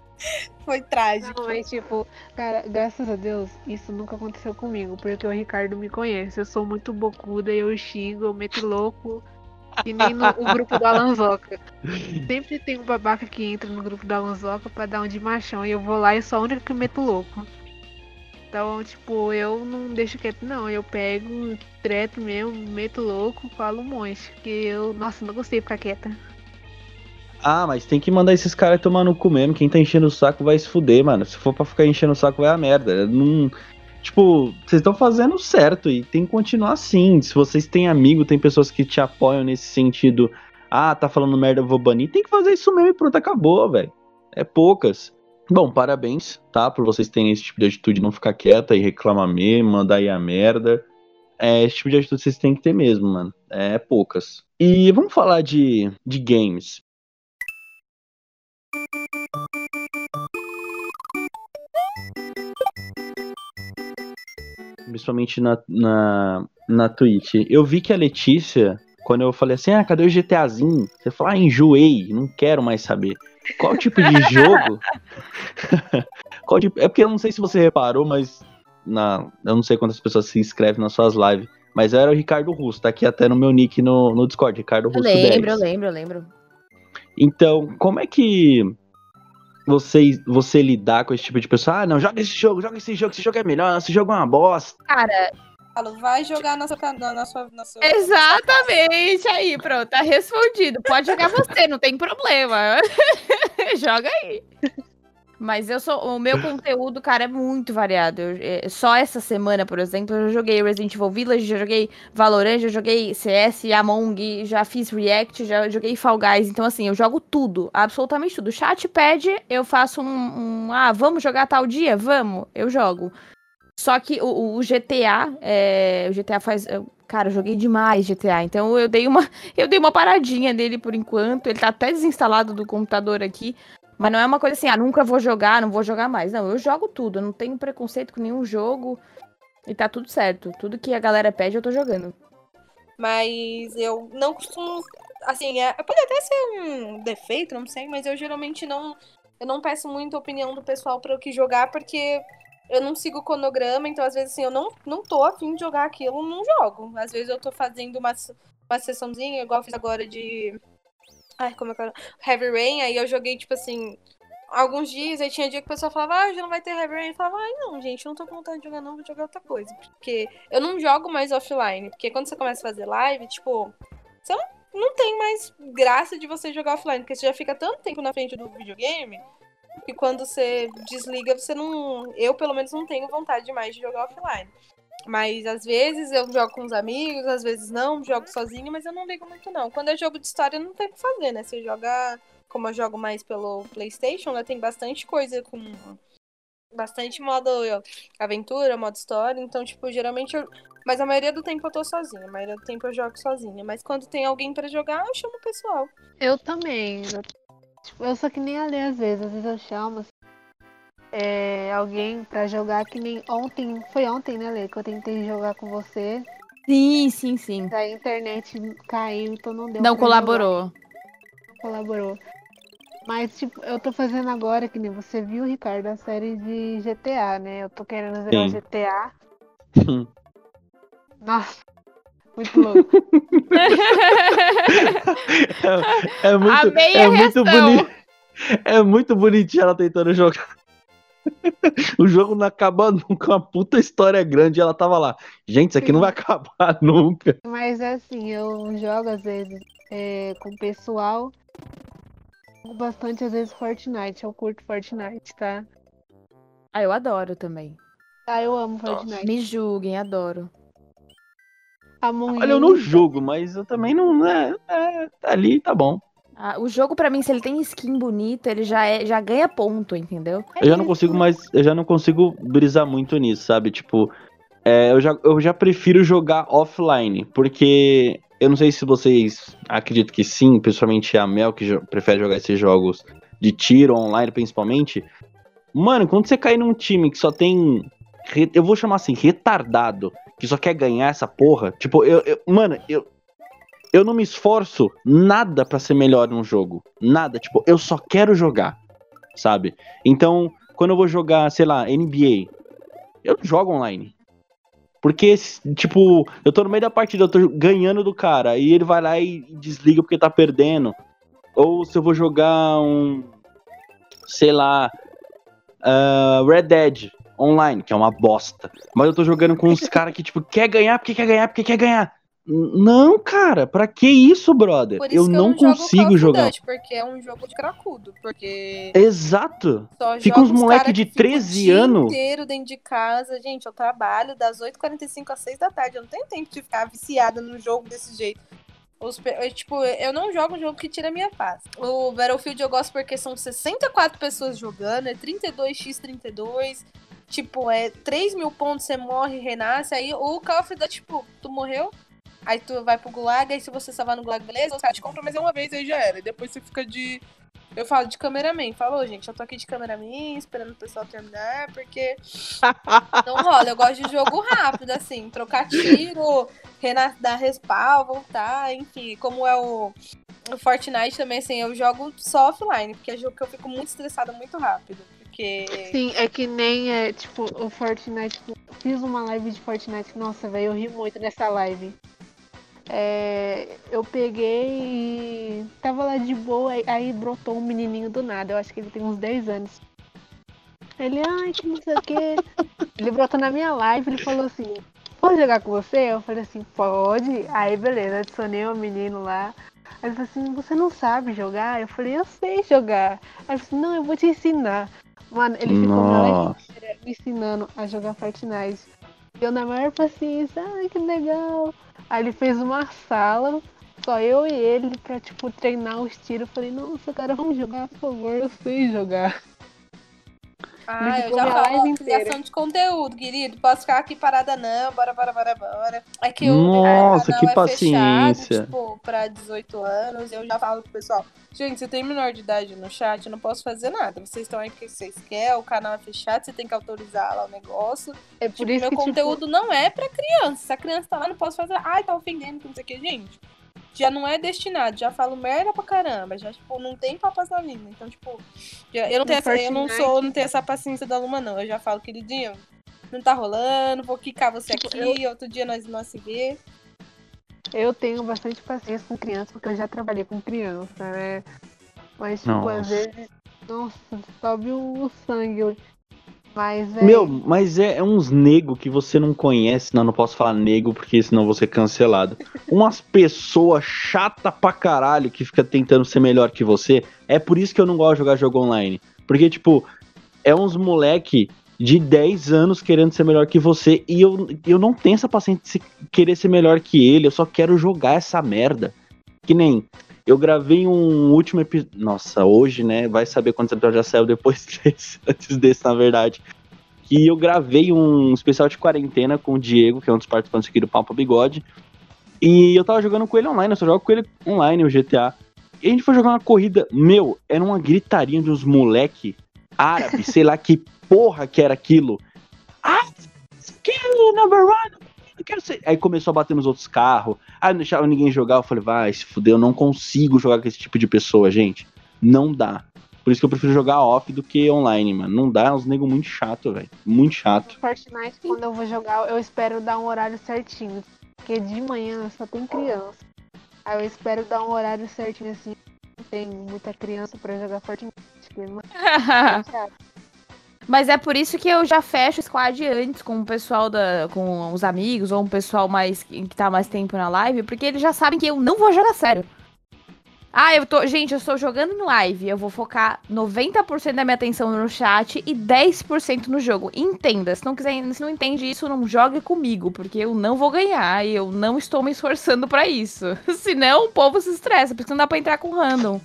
foi trágico. Não, mas tipo, cara, graças a Deus, isso nunca aconteceu comigo, porque o Ricardo me conhece. Eu sou muito bocuda, eu xingo, eu meto louco. E nem no grupo do Alanzoca. Sempre tem um babaca que entra no grupo do Alanzoca pra dar um de machão. E eu vou lá e sou a única que meto louco. Então, tipo, eu não deixo quieto, não. Eu pego, treto mesmo, meto louco, falo um monte. Porque eu, nossa, não gostei de ficar quieta. Ah, mas tem que mandar esses caras tomar no cu mesmo. Quem tá enchendo o saco vai se fuder, mano. Se for pra ficar enchendo o saco, vai a merda. Não, Tipo, vocês estão fazendo certo e tem que continuar assim. Se vocês têm amigo, tem pessoas que te apoiam nesse sentido. Ah, tá falando merda, eu vou banir. Tem que fazer isso mesmo e pronto, acabou, velho. É poucas. Bom, parabéns, tá? Por vocês terem esse tipo de atitude, não ficar quieta e reclamar mesmo, mandar aí a merda. É, esse tipo de atitude vocês têm que ter mesmo, mano. É poucas. E vamos falar de, de games. Principalmente na, na, na Twitch. Eu vi que a Letícia, quando eu falei assim, ah, cadê o GTAzinho? Você falou, ah, enjoei, não quero mais saber. Qual tipo de <laughs> jogo? <laughs> Qual tipo... É porque eu não sei se você reparou, mas na... eu não sei quantas pessoas se inscrevem nas suas lives. Mas eu era o Ricardo Russo, tá aqui até no meu nick no, no Discord, Ricardo Russo. Eu lembro, 10. eu lembro, eu lembro. Então, como é que você, você lidar com esse tipo de pessoa. Ah, não, joga esse jogo, joga esse jogo, esse jogo é melhor, esse jogo é uma bosta. Cara. Vai jogar na sua, na sua, na sua... Exatamente, aí, pronto, tá respondido. Pode jogar você, não tem problema. <laughs> Joga aí. Mas eu sou. O meu conteúdo, cara, é muito variado. Eu, é, só essa semana, por exemplo, eu joguei Resident Evil Village, já joguei Valorant, já joguei CS, Among, já fiz React, já joguei Fall Guys. Então, assim, eu jogo tudo, absolutamente tudo. Chat pede, eu faço um, um. ah, vamos jogar tal dia? Vamos, eu jogo. Só que o, o GTA, é, o GTA faz. Eu, cara, eu joguei demais GTA. Então eu dei uma. <laughs> Eu dei uma paradinha dele por enquanto. Ele tá até desinstalado do computador aqui. Mas não é uma coisa assim, ah, nunca vou jogar, não vou jogar mais. Não, eu jogo tudo, eu não tenho preconceito com nenhum jogo. E tá tudo certo. Tudo que a galera pede, eu tô jogando. Mas eu não costumo. Assim, é, pode até ser um defeito, não sei, mas eu geralmente não. Eu não peço muita opinião do pessoal para o que jogar, porque eu não sigo o cronograma, então às vezes assim, eu não, não tô afim de jogar aquilo, não jogo. Às vezes eu tô fazendo uma, uma sessãozinha, igual eu fiz agora de Ai, como é que era? Heavy Rain, aí eu joguei, tipo assim, alguns dias, aí tinha dia que o pessoal falava, ah, já não vai ter Heavy Rain. Eu falava, ai, não, gente, eu não tô com vontade de jogar, não, vou jogar outra coisa. Porque eu não jogo mais offline. Porque quando você começa a fazer live, tipo, você não, não tem mais graça de você jogar offline, porque você já fica tanto tempo na frente do videogame que quando você desliga, você não. Eu, pelo menos, não tenho vontade mais de jogar offline. Mas às vezes eu jogo com os amigos, às vezes não, jogo sozinho, mas eu não ligo muito não. Quando é jogo de história não tem o que fazer, né? Você joga, como eu jogo mais pelo PlayStation, né? Tem bastante coisa com bastante modo aventura, modo história, então tipo, geralmente eu... mas a maioria do tempo eu tô sozinha, a maioria do tempo eu jogo sozinha, mas quando tem alguém para jogar, eu chamo o pessoal. Eu também. Eu, tipo, eu que nem a às vezes, às vezes eu chamo é, alguém para jogar que nem ontem. Foi ontem, né, Lê? Que eu tentei jogar com você. Sim, sim, sim. A internet caiu, então não deu. Não colaborou. Jogar. Não colaborou. Mas, tipo, eu tô fazendo agora, que nem você viu, Ricardo, a série de GTA, né? Eu tô querendo jogar sim. GTA. Nossa, muito louco. <laughs> <laughs> é, é, muito, é muito bonito. É muito bonitinho ela tentando jogar. <laughs> o jogo não acaba nunca, uma puta história grande. E ela tava lá, gente, isso aqui não vai acabar <laughs> nunca. Mas é assim, eu jogo às vezes é, com o pessoal. Bastante às vezes Fortnite, eu curto Fortnite, tá? Ah, eu adoro também. Ah, eu amo Fortnite. Me julguem, adoro. Olha, eu não julgo, mas eu também não. É, é, tá ali, tá bom. Ah, o jogo, para mim, se ele tem skin bonita, ele já, é, já ganha ponto, entendeu? Eu já não consigo mais. Eu já não consigo brisar muito nisso, sabe? Tipo, é, eu, já, eu já prefiro jogar offline, porque eu não sei se vocês acreditam que sim, principalmente a Mel, que jo prefere jogar esses jogos de tiro online, principalmente. Mano, quando você cair num time que só tem. Eu vou chamar assim, retardado, que só quer ganhar essa porra. Tipo, eu. eu mano, eu. Eu não me esforço nada para ser melhor num jogo. Nada. Tipo, eu só quero jogar. Sabe? Então, quando eu vou jogar, sei lá, NBA, eu não jogo online. Porque, tipo, eu tô no meio da partida, eu tô ganhando do cara, e ele vai lá e desliga porque tá perdendo. Ou se eu vou jogar um. Sei lá. Uh, Red Dead online, que é uma bosta. Mas eu tô jogando com uns <laughs> caras que, tipo, quer ganhar porque quer ganhar porque quer ganhar. Não, cara, pra que isso, brother? Isso eu não, consigo jogar. Duty, porque é um jogo de cracudo, porque Exato. Fica uns moleque de 13 anos inteiro dentro de casa. Gente, eu trabalho das 8h45 às 6 da tarde, eu não tenho tempo de ficar viciada no jogo desse jeito. Os, tipo, eu não jogo um jogo que tira a minha paz. O Battlefield eu gosto porque são 64 pessoas jogando, é 32x32. Tipo, é 3 mil pontos, você morre, renasce. Aí o Call of Duty, tipo, tu morreu, Aí tu vai pro Gulag, aí se você salvar no Gulag, beleza, os caras te compram, mas é uma vez, aí já era. E depois você fica de. Eu falo de cameraman. Falou, gente, eu tô aqui de cameraman, esperando o pessoal terminar, porque <laughs> não rola. Eu gosto de jogo rápido, assim, trocar tiro, dar respawn, voltar, enfim. Como é o, o Fortnite também, assim, eu jogo só offline, porque é jogo que eu fico muito estressada muito rápido. Porque... Sim, é que nem é, tipo, o Fortnite. Fiz uma live de Fortnite, nossa, velho, eu ri muito nessa live. É, eu peguei e tava lá de boa, aí brotou um menininho do nada, eu acho que ele tem uns 10 anos. Ele, ai, que não sei o que. <laughs> ele brotou na minha live, ele falou assim, posso jogar com você? Eu falei assim, pode. Aí beleza, adicionei o um menino lá. Aí ele falou assim, você não sabe jogar? Eu falei, eu sei jogar. Aí ele falou assim, não, eu vou te ensinar. Mano, ele ficou Nossa. me ensinando a jogar Fortnite. Eu na maior paciência, ai que legal. Aí ele fez uma sala, só eu e ele, pra, tipo, treinar os tiros. Eu falei, nossa, cara, vamos jogar, por favor, eu sei jogar. Ah, eu já falo criação de conteúdo, querido. Posso ficar aqui parada não, bora, bora, bora, bora. É que o Nossa, que é paciência. Fechado, tipo, pra 18 anos, eu já falo pro pessoal, gente, você tem menor de idade no chat, eu não posso fazer nada. Vocês estão aí porque vocês querem, o canal é fechado, você tem que autorizar lá o negócio. É por tipo, isso meu que, tipo, conteúdo tipo... não é pra criança. Se a criança tá lá, não posso fazer. Ai, tá ofendendo, não sei o que, gente já não é destinado, já falo merda pra caramba, já, tipo, não tem papas na língua. Então, tipo, já, eu não tenho essa, eu não sou, não tenho essa paciência da Luma, não. Eu já falo, queridinho, não tá rolando, vou quicar você tipo, aqui, eu... outro dia nós não se vê. Eu tenho bastante paciência com criança, porque eu já trabalhei com criança, né? Mas, tipo, nossa. às vezes, nossa, sobe o sangue. Mas é... Meu, mas é, é uns nego que você não conhece. Não, não posso falar nego porque senão vou ser cancelado. Umas pessoas chata pra caralho que fica tentando ser melhor que você. É por isso que eu não gosto de jogar jogo online. Porque, tipo, é uns moleque de 10 anos querendo ser melhor que você. E eu, eu não tenho essa paciência de querer ser melhor que ele. Eu só quero jogar essa merda. Que nem eu gravei um último episódio. Nossa, hoje, né? Vai saber quantos episódios já saiu depois <laughs> desse, antes desse, na verdade. Que eu gravei um especial de quarentena com o Diego, que é um dos participantes aqui do Papo Bigode. E eu tava jogando com ele online, eu só jogo com ele online, o GTA. E a gente foi jogar uma corrida. Meu, era uma gritaria de uns moleque árabe, sei lá que porra que era aquilo. Ah, kill number one, quero ser. Aí começou a bater nos outros carros. Aí não deixava ninguém jogar. Eu falei, vai, se fuder, eu não consigo jogar com esse tipo de pessoa, gente. Não dá. Por isso que eu prefiro jogar off do que online, mano. Não dá, é uns nego muito chato, velho. Muito chato. Fortnite, quando eu vou jogar, eu espero dar um horário certinho. Porque de manhã só tem criança. Aí eu espero dar um horário certinho assim. Não tem muita criança pra jogar Fortnite. <laughs> É Mas é por isso que eu já fecho o squad antes com o pessoal da. com os amigos, ou um pessoal mais que tá mais tempo na live, porque eles já sabem que eu não vou jogar sério. Ah, eu tô. Gente, eu estou jogando em live. Eu vou focar 90% da minha atenção no chat e 10% no jogo. Entenda. Se não quiser, se não entende isso, não jogue comigo, porque eu não vou ganhar e eu não estou me esforçando para isso. <laughs> Senão o povo se estressa, porque não dá pra entrar com random.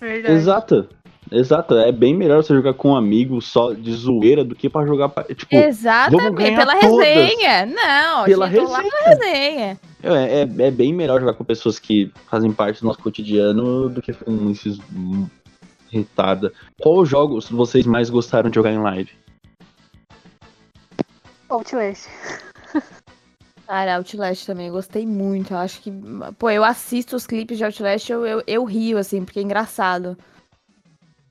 Verdade. Exato. Exato, é bem melhor você jogar com um amigo só de zoeira do que pra jogar. Pra, tipo, Exatamente, ganhar pela todas. resenha. Não, Pela gente resenha. na resenha. é, é, é bem melhor jogar com pessoas que fazem parte do nosso cotidiano do que com esses hum, retarda. Qual jogos vocês mais gostaram de jogar em live? Outlast. <laughs> Cara, Outlast também, eu gostei muito. Eu acho que. Pô, eu assisto os clipes de Outlast, eu, eu, eu rio, assim, porque é engraçado.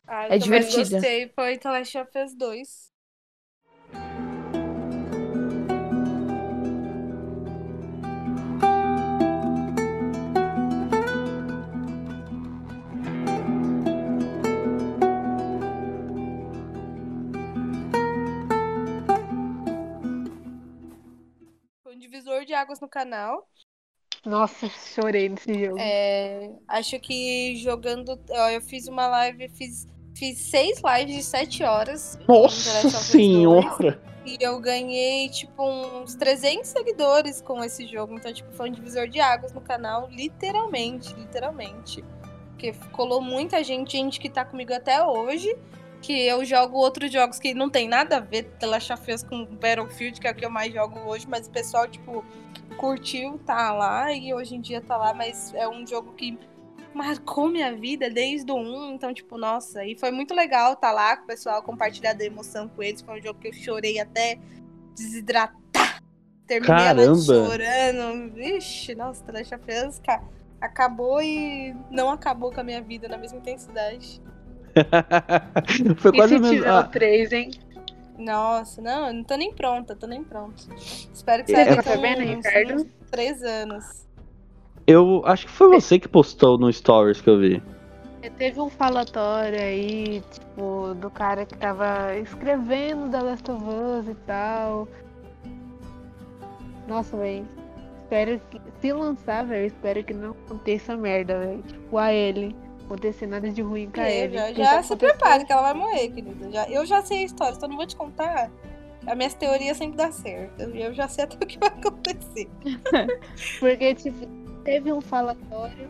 Ah, É que eu divertida. gostei foi The Last of Us 2. Foi um divisor de águas no canal. Nossa, chorei nesse jogo. É, acho que jogando. ó, Eu fiz uma live, fiz, fiz seis lives de sete horas. Nossa Last of Us 2, senhora! E eu ganhei, tipo, uns 300 seguidores com esse jogo. Então, tipo, foi um divisor de águas no canal, literalmente, literalmente. Porque colou muita gente, gente que tá comigo até hoje. Que eu jogo outros jogos que não tem nada a ver, The Last of Us com Battlefield, que é o que eu mais jogo hoje. Mas o pessoal, tipo, curtiu, tá lá. E hoje em dia tá lá, mas é um jogo que marcou minha vida desde o 1. Então, tipo, nossa, e foi muito legal tá lá com o pessoal, compartilhar da emoção com eles. Foi um jogo que eu chorei até desidratar. Terminei a Caramba! chorando. Vixe, nossa, The Last of Us ca- acabou e não acabou com a minha vida na mesma intensidade. <laughs> Foi E quase se o mesmo. tiver ah, o 3, hein? Nossa, não, eu não tô nem pronta, tô nem pronta. Espero que É, saia é- daqui Tá a Ricardo? uns três anos. Eu acho que foi você que postou no Stories que eu vi. Teve um falatório aí, tipo, do cara que tava escrevendo The Last of Us e tal. Nossa, velho. Espero que. Se lançar, velho, espero que não aconteça merda, velho. Tipo, a ele. Acontecer nada de ruim com a É, ele. já, já se aconteceu- prepare que ela vai morrer, querida. Já, eu já sei a história, só não vou te contar. As minhas teorias sempre dão certo. Eu já sei até o que vai acontecer. <laughs> Porque, tipo, teve um falatório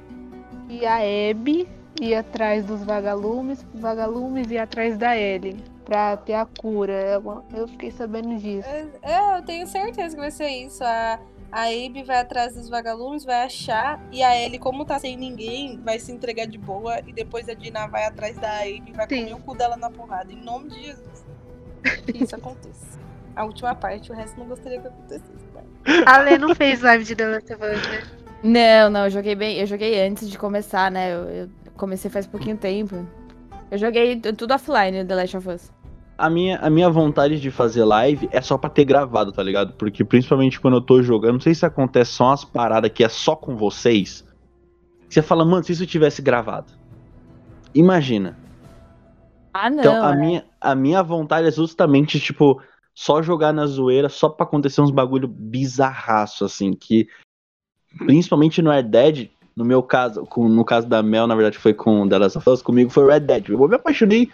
que a Abby ia atrás dos vagalumes, os vagalumes ia atrás da Ellie. Pra ter a cura. Eu, fiquei sabendo disso. É, eu tenho certeza que vai ser isso. A, a Abe vai atrás dos vagalumes, vai achar. E a Ellie, como tá sem ninguém, vai se entregar de boa. E depois a Dina vai atrás da Abe e vai Sim. comer o cu dela na porrada. Em nome de Jesus. Que isso <laughs> aconteça. A última parte, o resto não gostaria que acontecesse. né? A Lê não fez live de The Last of Us, né? Não, não, eu joguei bem. Eu joguei antes de começar, né? Eu, eu comecei faz pouquinho tempo. Eu joguei tudo offline, The Last of Us. A minha, a minha vontade de fazer live é só pra ter gravado, tá ligado? Porque principalmente quando eu tô jogando, não sei se acontece só umas paradas que é só com vocês. Você fala, mano, se isso tivesse gravado. Imagina. Ah, não. Então, a, é. minha, a minha vontade é justamente, tipo, só jogar na zoeira, só pra acontecer uns bagulho bizarraço, assim, que principalmente no Red Dead, no meu caso, com- no caso da Mel, na verdade foi com The Last of Us, comigo foi Red Dead. Eu me apaixonei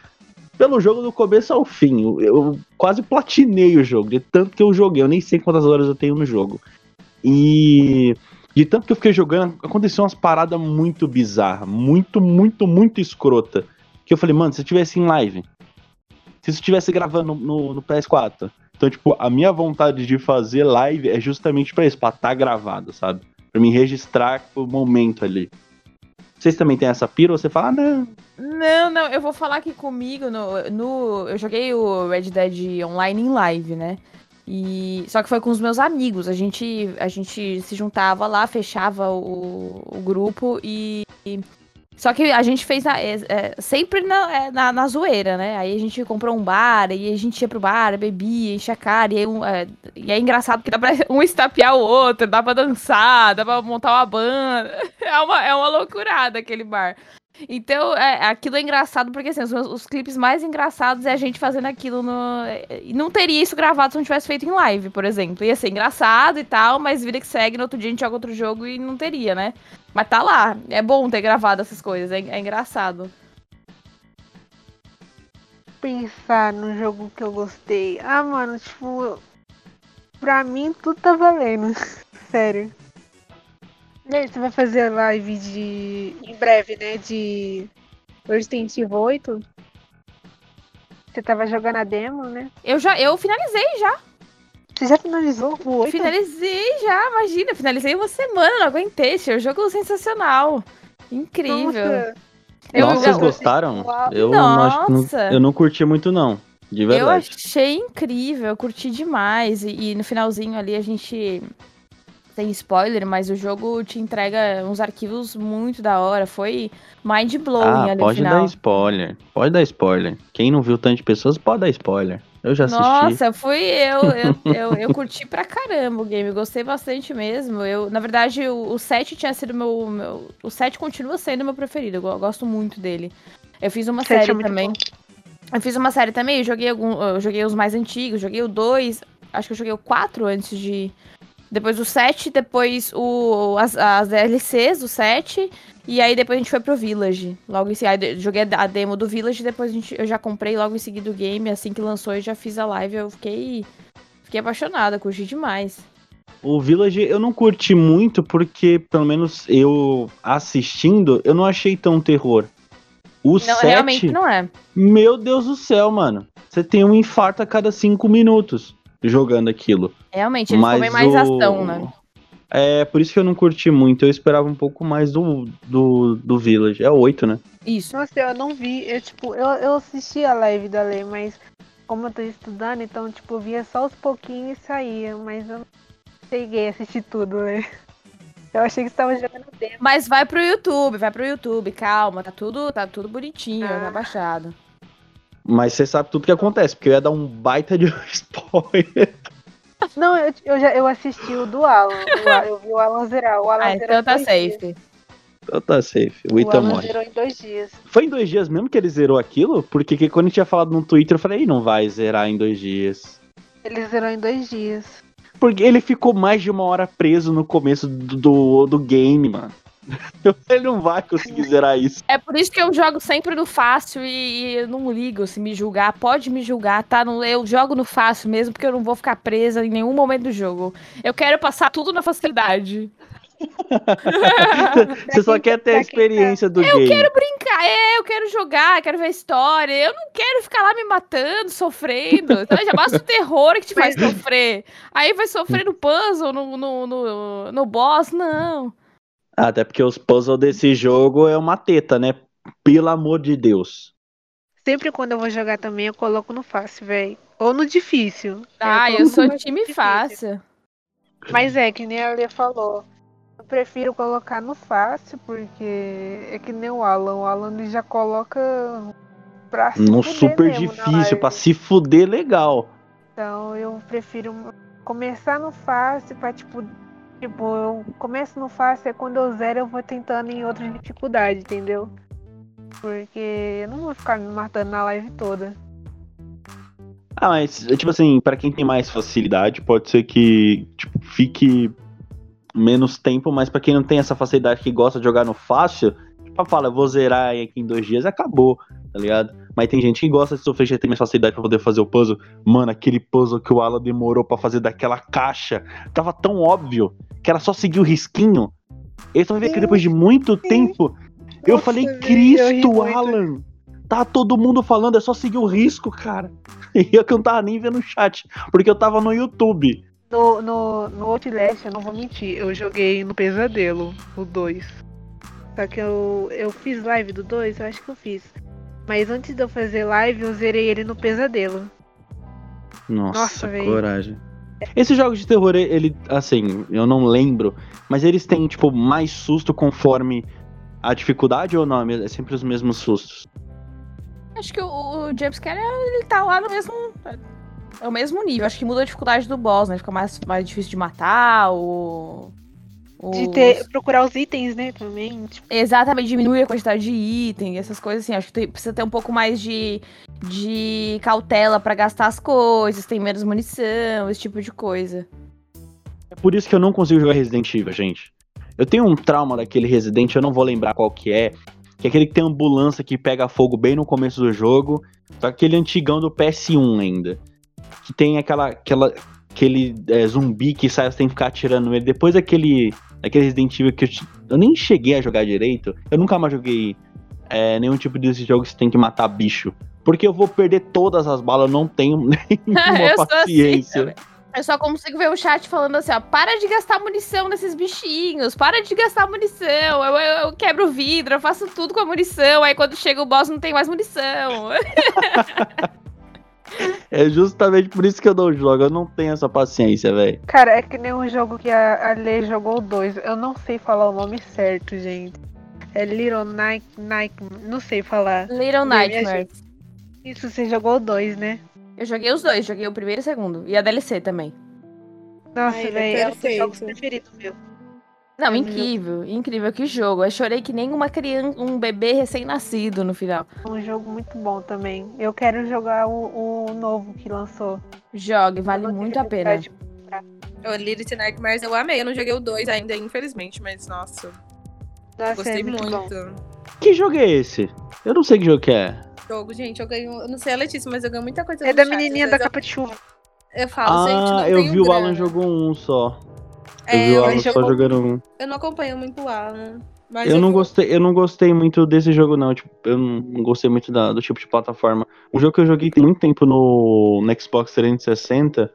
pelo jogo do começo ao fim. Eu, eu quase platinei o jogo, de tanto que eu joguei. Eu nem sei quantas horas eu tenho no jogo. E de tanto que eu fiquei jogando, aconteceu umas paradas muito bizarras, muito, muito, muito escrota. Que eu falei, mano, se eu tivesse em live, se isso estivesse gravando no, no- no PS4. Então, tipo, a minha vontade de fazer live é justamente pra isso, pra estar gravado, sabe? Pra me registrar o momento ali. Vocês também têm essa pira ou você fala, ah, não, Não, não, eu vou falar que comigo no, no. Eu joguei o Red Dead Online em live, né? E, só que foi com os meus amigos. A gente, a gente se juntava lá, fechava o, o grupo e. Só que a gente fez a- é, é, sempre na, é, na, na zoeira, né? Aí a gente comprou um bar, e a gente ia pro bar, bebia, enchia a cara. E, aí um, é, e é engraçado que dá pra <laughs> um estapear o outro, dá pra dançar, dá pra montar uma banda. <laughs> É uma, é uma loucurada aquele bar. Então, é, aquilo é engraçado porque assim, os, os clipes mais engraçados é a gente fazendo aquilo no. Não teria isso gravado se não tivesse feito em live, por exemplo. Ia ser engraçado e tal, mas vida que segue, no outro dia a gente joga outro jogo e não teria, né? Mas tá lá. É bom ter gravado essas coisas, é, é engraçado. Pensar no jogo que eu gostei. Ah, mano, tipo. Pra mim tudo tá valendo. <laughs> Sério. E aí, você vai fazer live de. Em breve, né? De Resident Evil 8? Você tava jogando a demo, né? Eu já, eu finalizei já. Você já finalizou o 8? Finalizei já, imagina, finalizei uma semana, não aguentei. Esse jogo sensacional. Incrível. Nossa, Eu- Nossa, vocês eu- gostaram? Eu não, acho que não- Nossa. eu não curti muito, não. De Eu verdade. achei incrível, eu curti demais. E, e no finalzinho ali a gente. Tem spoiler, mas o jogo te entrega uns arquivos muito da hora. Foi mind blowing Ah, ali pode final. dar spoiler. Pode dar spoiler. Quem não viu tanto de pessoas pode dar spoiler. Eu já assisti. Nossa, fui eu, eu, eu, eu curti pra caramba o game, gostei bastante mesmo. Eu, na verdade, o, o 7 tinha sido meu, meu. O 7 continua sendo meu preferido, eu go- gosto muito dele. Eu fiz uma é série muito também. bom. Eu fiz uma série também, eu joguei algum. Eu joguei os mais antigos, joguei o 2, acho que eu joguei o 4 antes de. Depois o 7, depois o, as, as DLCs do 7, e aí depois a gente foi pro Village. Logo em seguida, joguei a demo do Village, depois a gente, eu já comprei logo em seguida o game, assim que lançou eu já fiz a live, eu fiquei, fiquei apaixonada, curti demais. O Village eu não curti muito porque, pelo menos eu assistindo, eu não achei tão terror. O Não, 7, realmente não é. meu Deus do céu, mano. Você tem um infarto a cada cinco minutos jogando aquilo. Realmente, eles Mas comem mais o- ação, né? É, por isso que eu não curti muito. Eu esperava um pouco mais do, do, do Village. É o 8, né? Isso. Nossa, eu não vi. Eu, tipo, eu, eu assisti a live da Lei, mas como eu tô estudando, então, tipo, eu via só os pouquinhos e saía, mas eu não cheguei a assistir tudo, né? Eu achei que você tava jogando demo. Mas vai pro YouTube, vai pro YouTube, calma, tá tudo, tá tudo bonitinho, Ah. tá baixado. Mas você sabe tudo que acontece, porque eu ia dar um baita de <laughs> spoiler. Não, eu, eu já eu assisti o do Alan. o eu vi o Alan zerar. O Alan Ah, zerou então tá safe. dias. Então tá safe. O O Alan morre. zerou em dois dias. Foi em dois dias mesmo que ele zerou aquilo? Porque que quando a gente tinha falado no Twitter, eu falei, "Ih, não vai zerar em dois dias. Ele zerou em dois dias. Porque ele ficou mais de uma hora preso no começo do, do, do game, mano. <laughs> Ele não vai conseguir zerar isso. É por isso que eu jogo sempre no fácil e, e eu não ligo se me julgar. Pode me julgar, tá? Não- Eu jogo no fácil mesmo, porque eu não vou ficar presa em nenhum momento do jogo. Eu quero passar tudo na facilidade. <laughs> Você só quer ter a experiência do game. Quero brincar, é, eu quero jogar, quero ver história. Eu não quero ficar lá me matando, sofrendo. <laughs> Então, já basta o terror que te faz sofrer. Aí vai sofrer no puzzle, no, no, no, no boss, não. Ah, Até porque os puzzles desse jogo é uma teta, né? Pelo amor de Deus. Sempre quando eu vou jogar também, eu coloco no fácil, velho. Ou no difícil. Ah, É, eu coloco sou time difícil. fácil. Mas é, que nem a Lia falou. Eu prefiro colocar no fácil, porque é que nem o Alan. O Alan ele já coloca pra se No super mesmo difícil, pra se fuder legal. Então eu prefiro começar no fácil pra, tipo, tipo, eu começo no fácil e quando eu zero eu vou tentando em outra dificuldade, entendeu? Porque eu não vou ficar me matando na live toda. Ah, mas, tipo assim, pra quem tem mais facilidade, pode ser que, tipo, fique menos tempo, mas pra quem não tem essa facilidade que gosta de jogar no fácil, tipo, fala, vou zerar aqui em dois dias, acabou, tá ligado? Mas tem gente que gosta de sofrer, já tem mais facilidade pra poder fazer o puzzle. Mano, aquele puzzle que o Alan demorou pra fazer daquela caixa, tava tão óbvio que era só seguir o risquinho. Eles vão ver que depois de muito sim. tempo, eu Nossa, falei, eu ri Cristo, muito. Alan! Tá todo mundo falando, é só seguir o risco, cara. <laughs> E eu que não tava nem vendo o chat, porque eu tava no YouTube. No, no, no Outlast, eu não vou mentir, eu joguei no Pesadelo, o 2. Só que eu, eu fiz live do 2, eu acho que eu fiz. Mas antes de eu fazer live, eu zerei ele no Pesadelo. Nossa, Nossa, coragem. Esses jogos de terror, ele, assim, eu não lembro, mas eles têm, tipo, mais susto conforme a dificuldade ou não? É sempre os mesmos sustos. Acho que o, o jumpscare, ele tá lá no mesmo. É o mesmo nível. Acho que muda a dificuldade do boss, né? Fica mais, mais difícil de matar, o. De os- ter, procurar os itens, né, também. Tipo, Exatamente, diminui a quantidade de item, essas coisas assim. Acho que tem- precisa ter um pouco mais de, de cautela pra gastar as coisas, tem menos munição, esse tipo de coisa. É por isso que eu não consigo jogar Resident Evil, gente. Eu tenho um trauma daquele Resident, eu não vou lembrar qual que é, que é aquele que tem ambulância que pega fogo bem no começo do jogo, só que aquele antigão do PS1 ainda. Que tem aquela, aquela aquele é, zumbi que sai, você tem que ficar atirando nele. Depois daquele, daquele Resident Evil que eu, eu nem cheguei a jogar direito, eu nunca mais joguei é, nenhum tipo desse jogo que você tem que matar bicho Porque eu vou perder todas as balas, eu não tenho <laughs> nenhuma <laughs> assim paciência. Eu só consigo ver o chat falando assim, ó, para de gastar munição nesses bichinhos, para de gastar munição, eu, eu, eu quebro o vidro, eu faço tudo com a munição, aí quando chega o boss não tem mais munição. <laughs> <laughs> É justamente por isso que eu não jogo, eu não tenho essa paciência, velho. Cara, é que nem um jogo que a, a Lê jogou dois. Eu não sei falar o nome certo, gente. É Little Night, Night não sei falar. Little Nightmares. Isso, você jogou dois, né? Eu joguei os dois, joguei o primeiro e o segundo, e a DLC também. Nossa, ele é velho, é um dos perfeito. jogos preferidos meu. Não, É incrível, incrível, que jogo. Eu chorei que nem uma criança, um bebê recém-nascido no final. É um jogo muito bom também. Eu quero jogar o, o novo que lançou. Jogue, vale muito a pena. vontade. O Lilith Nightmares eu amei. Eu não joguei o 2 ainda, infelizmente, mas nossa, Nossa, gostei é muito, muito. Que jogo é esse? Eu não sei que jogo que é. Jogo, gente, eu ganho. Eu não sei a Letícia, mas eu ganho muita coisa É da chat. menininha da capa de chuva. Eu, falo, gente, não Ah, eu tenho vi o grana. Alan jogou um só. Eu É, vi o eu, Alan só jogou- jogando um. eu não acompanho muito o Alan. Mas Eu não vou- gostei, eu não gostei muito desse jogo, não. Tipo, eu não não gostei muito da- do tipo de plataforma. Um jogo que eu joguei tem muito tempo no, no Xbox 360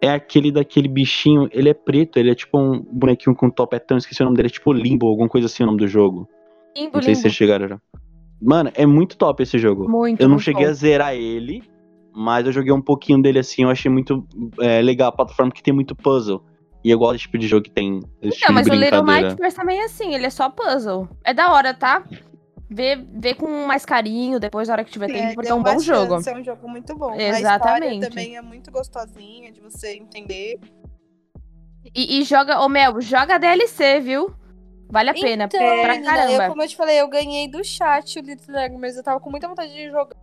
é aquele daquele bichinho. Ele é preto, ele é tipo um bonequinho com topetão, esqueci o nome dele, é tipo Limbo, alguma coisa assim o nome do jogo. Limbo, Não sei se limbo. vocês chegaram já. Mano, é muito top esse jogo. Muito, eu não muito cheguei bom. a zerar ele, mas eu joguei um pouquinho dele assim. Eu achei muito é, legal a plataforma que tem muito puzzle. E eu gosto desse tipo de jogo que tem esse tipo Não, mas de o Little. Nightmares também é assim, ele é só puzzle. É da hora, tá? Vê, vê com mais carinho depois, na hora que tiver Sim, tempo, porque deu é um bom jogo. É um jogo muito bom. A Exatamente. também é muito gostosinha de você entender. E, e joga, ô Mel, joga DLC, viu? Vale a pena, Então, pra menina, caramba. eu, como eu te falei, eu ganhei do chat o Little Nightmares. Eu tava com muita vontade de jogar.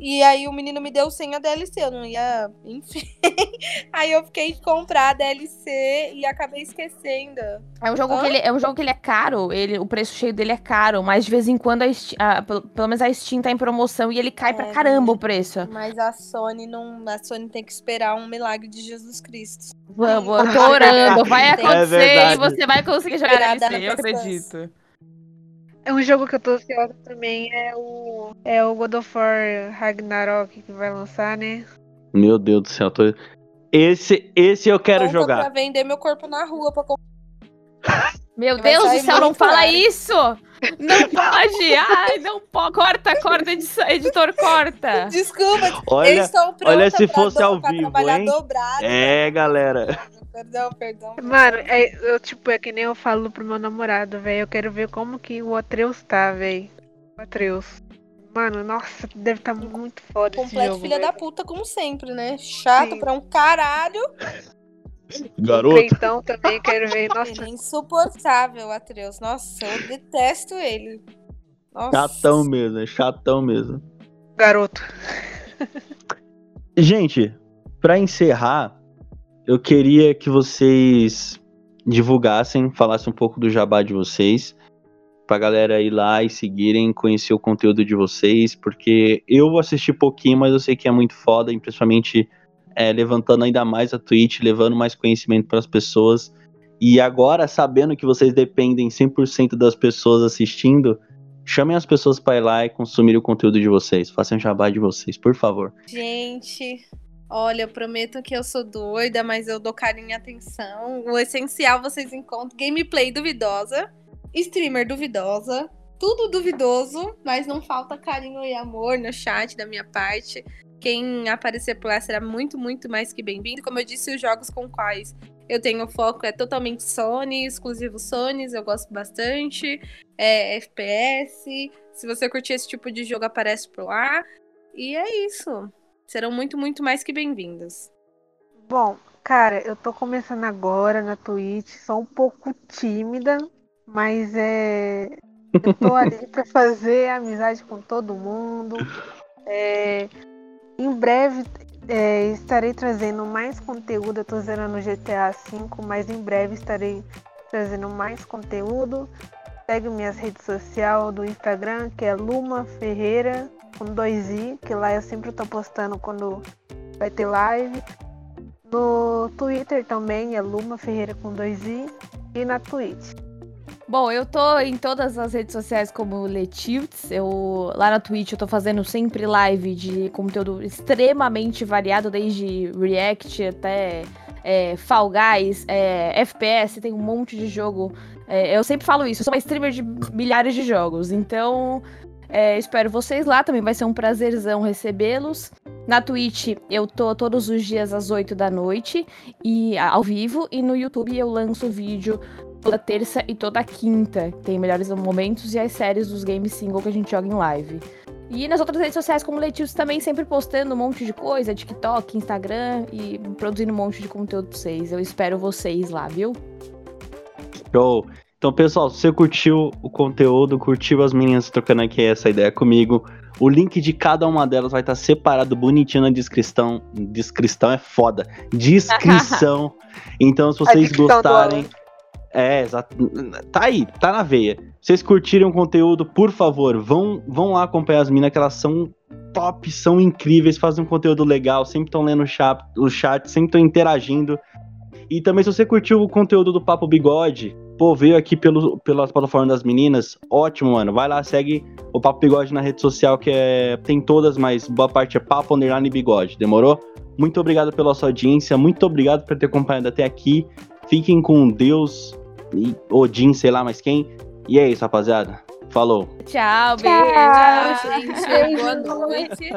E aí o menino me deu sem a DLC. Eu não ia. <laughs> Enfim. aí eu fiquei de comprar a DLC e acabei esquecendo. É um jogo Hã? que ele é um jogo que ele é caro, ele, o preço cheio dele é caro, mas de vez em quando a Steam, a- pelo, pelo menos a Steam tá em promoção e ele cai pra É, caramba o preço. Mas a Sony não. A Sony tem que esperar um milagre de Jesus Cristo. Vamos, eu tô orando, vai É acontecer verdade. e você vai conseguir jogar Esperar DLC, eu pra acredito. É um jogo que eu tô ansiosa também, é o, é o God of War Ragnarok que vai lançar, né? Meu Deus do céu, tô... esse, esse eu quero Conta jogar. pra vender meu corpo na rua pra comprar. Meu Deus do céu, não fala isso! Não pode! Ai, não pode! Corta, corta, editor, corta! Desculpa, eu Olha, estou pronta olha se fosse do- ao pra vivo, trabalhar hein? dobrado. é, galera. Perdão, perdão. Mano, é, eu, tipo, é que nem eu falo pro meu namorado, velho. Eu quero ver como que o Atreus tá, velho. O Atreus. Mano, nossa, deve estar muito foda esse Completo jogo. filha velho. da puta, como sempre, né? Chato Sim. pra um caralho. O <laughs> Garoto. Cleitão também, quero ver. Nossa, Ele é insuportável, Atreus. Nossa, eu detesto ele. Nossa. Chatão mesmo, é chatão mesmo. garoto. Gente, pra encerrar, eu queria que vocês divulgassem, falassem um pouco do jabá de vocês, pra galera ir lá e seguirem, conhecer o conteúdo de vocês, porque eu assisti pouquinho, mas eu sei que é muito foda, e principalmente é, levantando ainda mais a Twitch, levando mais conhecimento pras pessoas. E agora, sabendo que vocês dependem 100% das pessoas assistindo, chamem as pessoas pra ir lá e consumir o conteúdo de vocês. Façam jabá de vocês, por favor. Gente, olha, eu prometo que eu sou doida, mas eu dou carinho e atenção. O essencial vocês encontram. Gameplay duvidosa, streamer duvidosa, tudo duvidoso, mas não falta carinho e amor no chat da minha parte. Quem aparecer por lá será muito, muito mais que bem-vindo. Como eu disse, os jogos com quais eu tenho foco é totalmente Sony, exclusivo Sony, eu gosto bastante. É FPS. Se você curtir esse tipo de jogo, aparece por lá. E é isso. Serão muito, muito mais que bem-vindos. Bom, cara, eu tô começando agora na Twitch, sou um pouco tímida, mas é. Eu tô ali <laughs> pra fazer amizade com todo mundo. É, Em breve é, estarei trazendo mais conteúdo. Eu tô zerando GTA V, mas em breve estarei trazendo mais conteúdo. Segue minhas redes sociais do Instagram, que é Luma Ferreira, com dois i, que lá eu sempre tô postando quando vai ter live. No Twitter também é Luma Ferreira com dois i e na Twitch. Bom, eu tô em todas as redes sociais como Letilts. Eu lá na Twitch eu tô fazendo sempre live de conteúdo extremamente variado, desde React até é, Fall Guys, é, FPS, tem um monte de jogo. É, eu sempre falo isso, eu sou uma streamer de milhares de jogos, então é, espero vocês lá, também vai ser um prazerzão recebê-los. Na Twitch eu tô todos os dias às 8 da noite e ao vivo e no YouTube eu lanço vídeo toda terça e toda quinta. Tem melhores momentos e as séries dos games single que a gente joga em live. E nas outras redes sociais, como Letícia, também sempre postando um monte de coisa, TikTok, Instagram e produzindo um monte de conteúdo pra vocês. Eu espero vocês lá, viu? Show! Então, pessoal, se você curtiu o conteúdo, curtiu as meninas trocando aqui essa ideia comigo, o link de cada uma delas vai estar separado bonitinho na descrição. Descrição é foda. Descrição. <laughs> então, se vocês gostarem. É, exato. Tá aí, tá na veia. Se vocês curtirem o conteúdo, por favor, vão, vão lá acompanhar as minas, que elas são top, são incríveis, fazem um conteúdo legal, sempre estão lendo o chat, o chat sempre estão interagindo. E também, se você curtiu o conteúdo do Papo Bigode, Pô, veio aqui pelo, pelas plataformas das meninas. Ótimo, mano. Vai lá, segue o Papo Bigode na rede social, que é. Tem todas, mas boa parte é Papo Underline Bigode. Demorou? Muito obrigado pela sua audiência. Muito obrigado por ter acompanhado até aqui. Fiquem com Deus Odin, sei lá mais quem. E é isso, rapaziada. Falou. Tchau, beijo. Tchau, gente. Boa noite.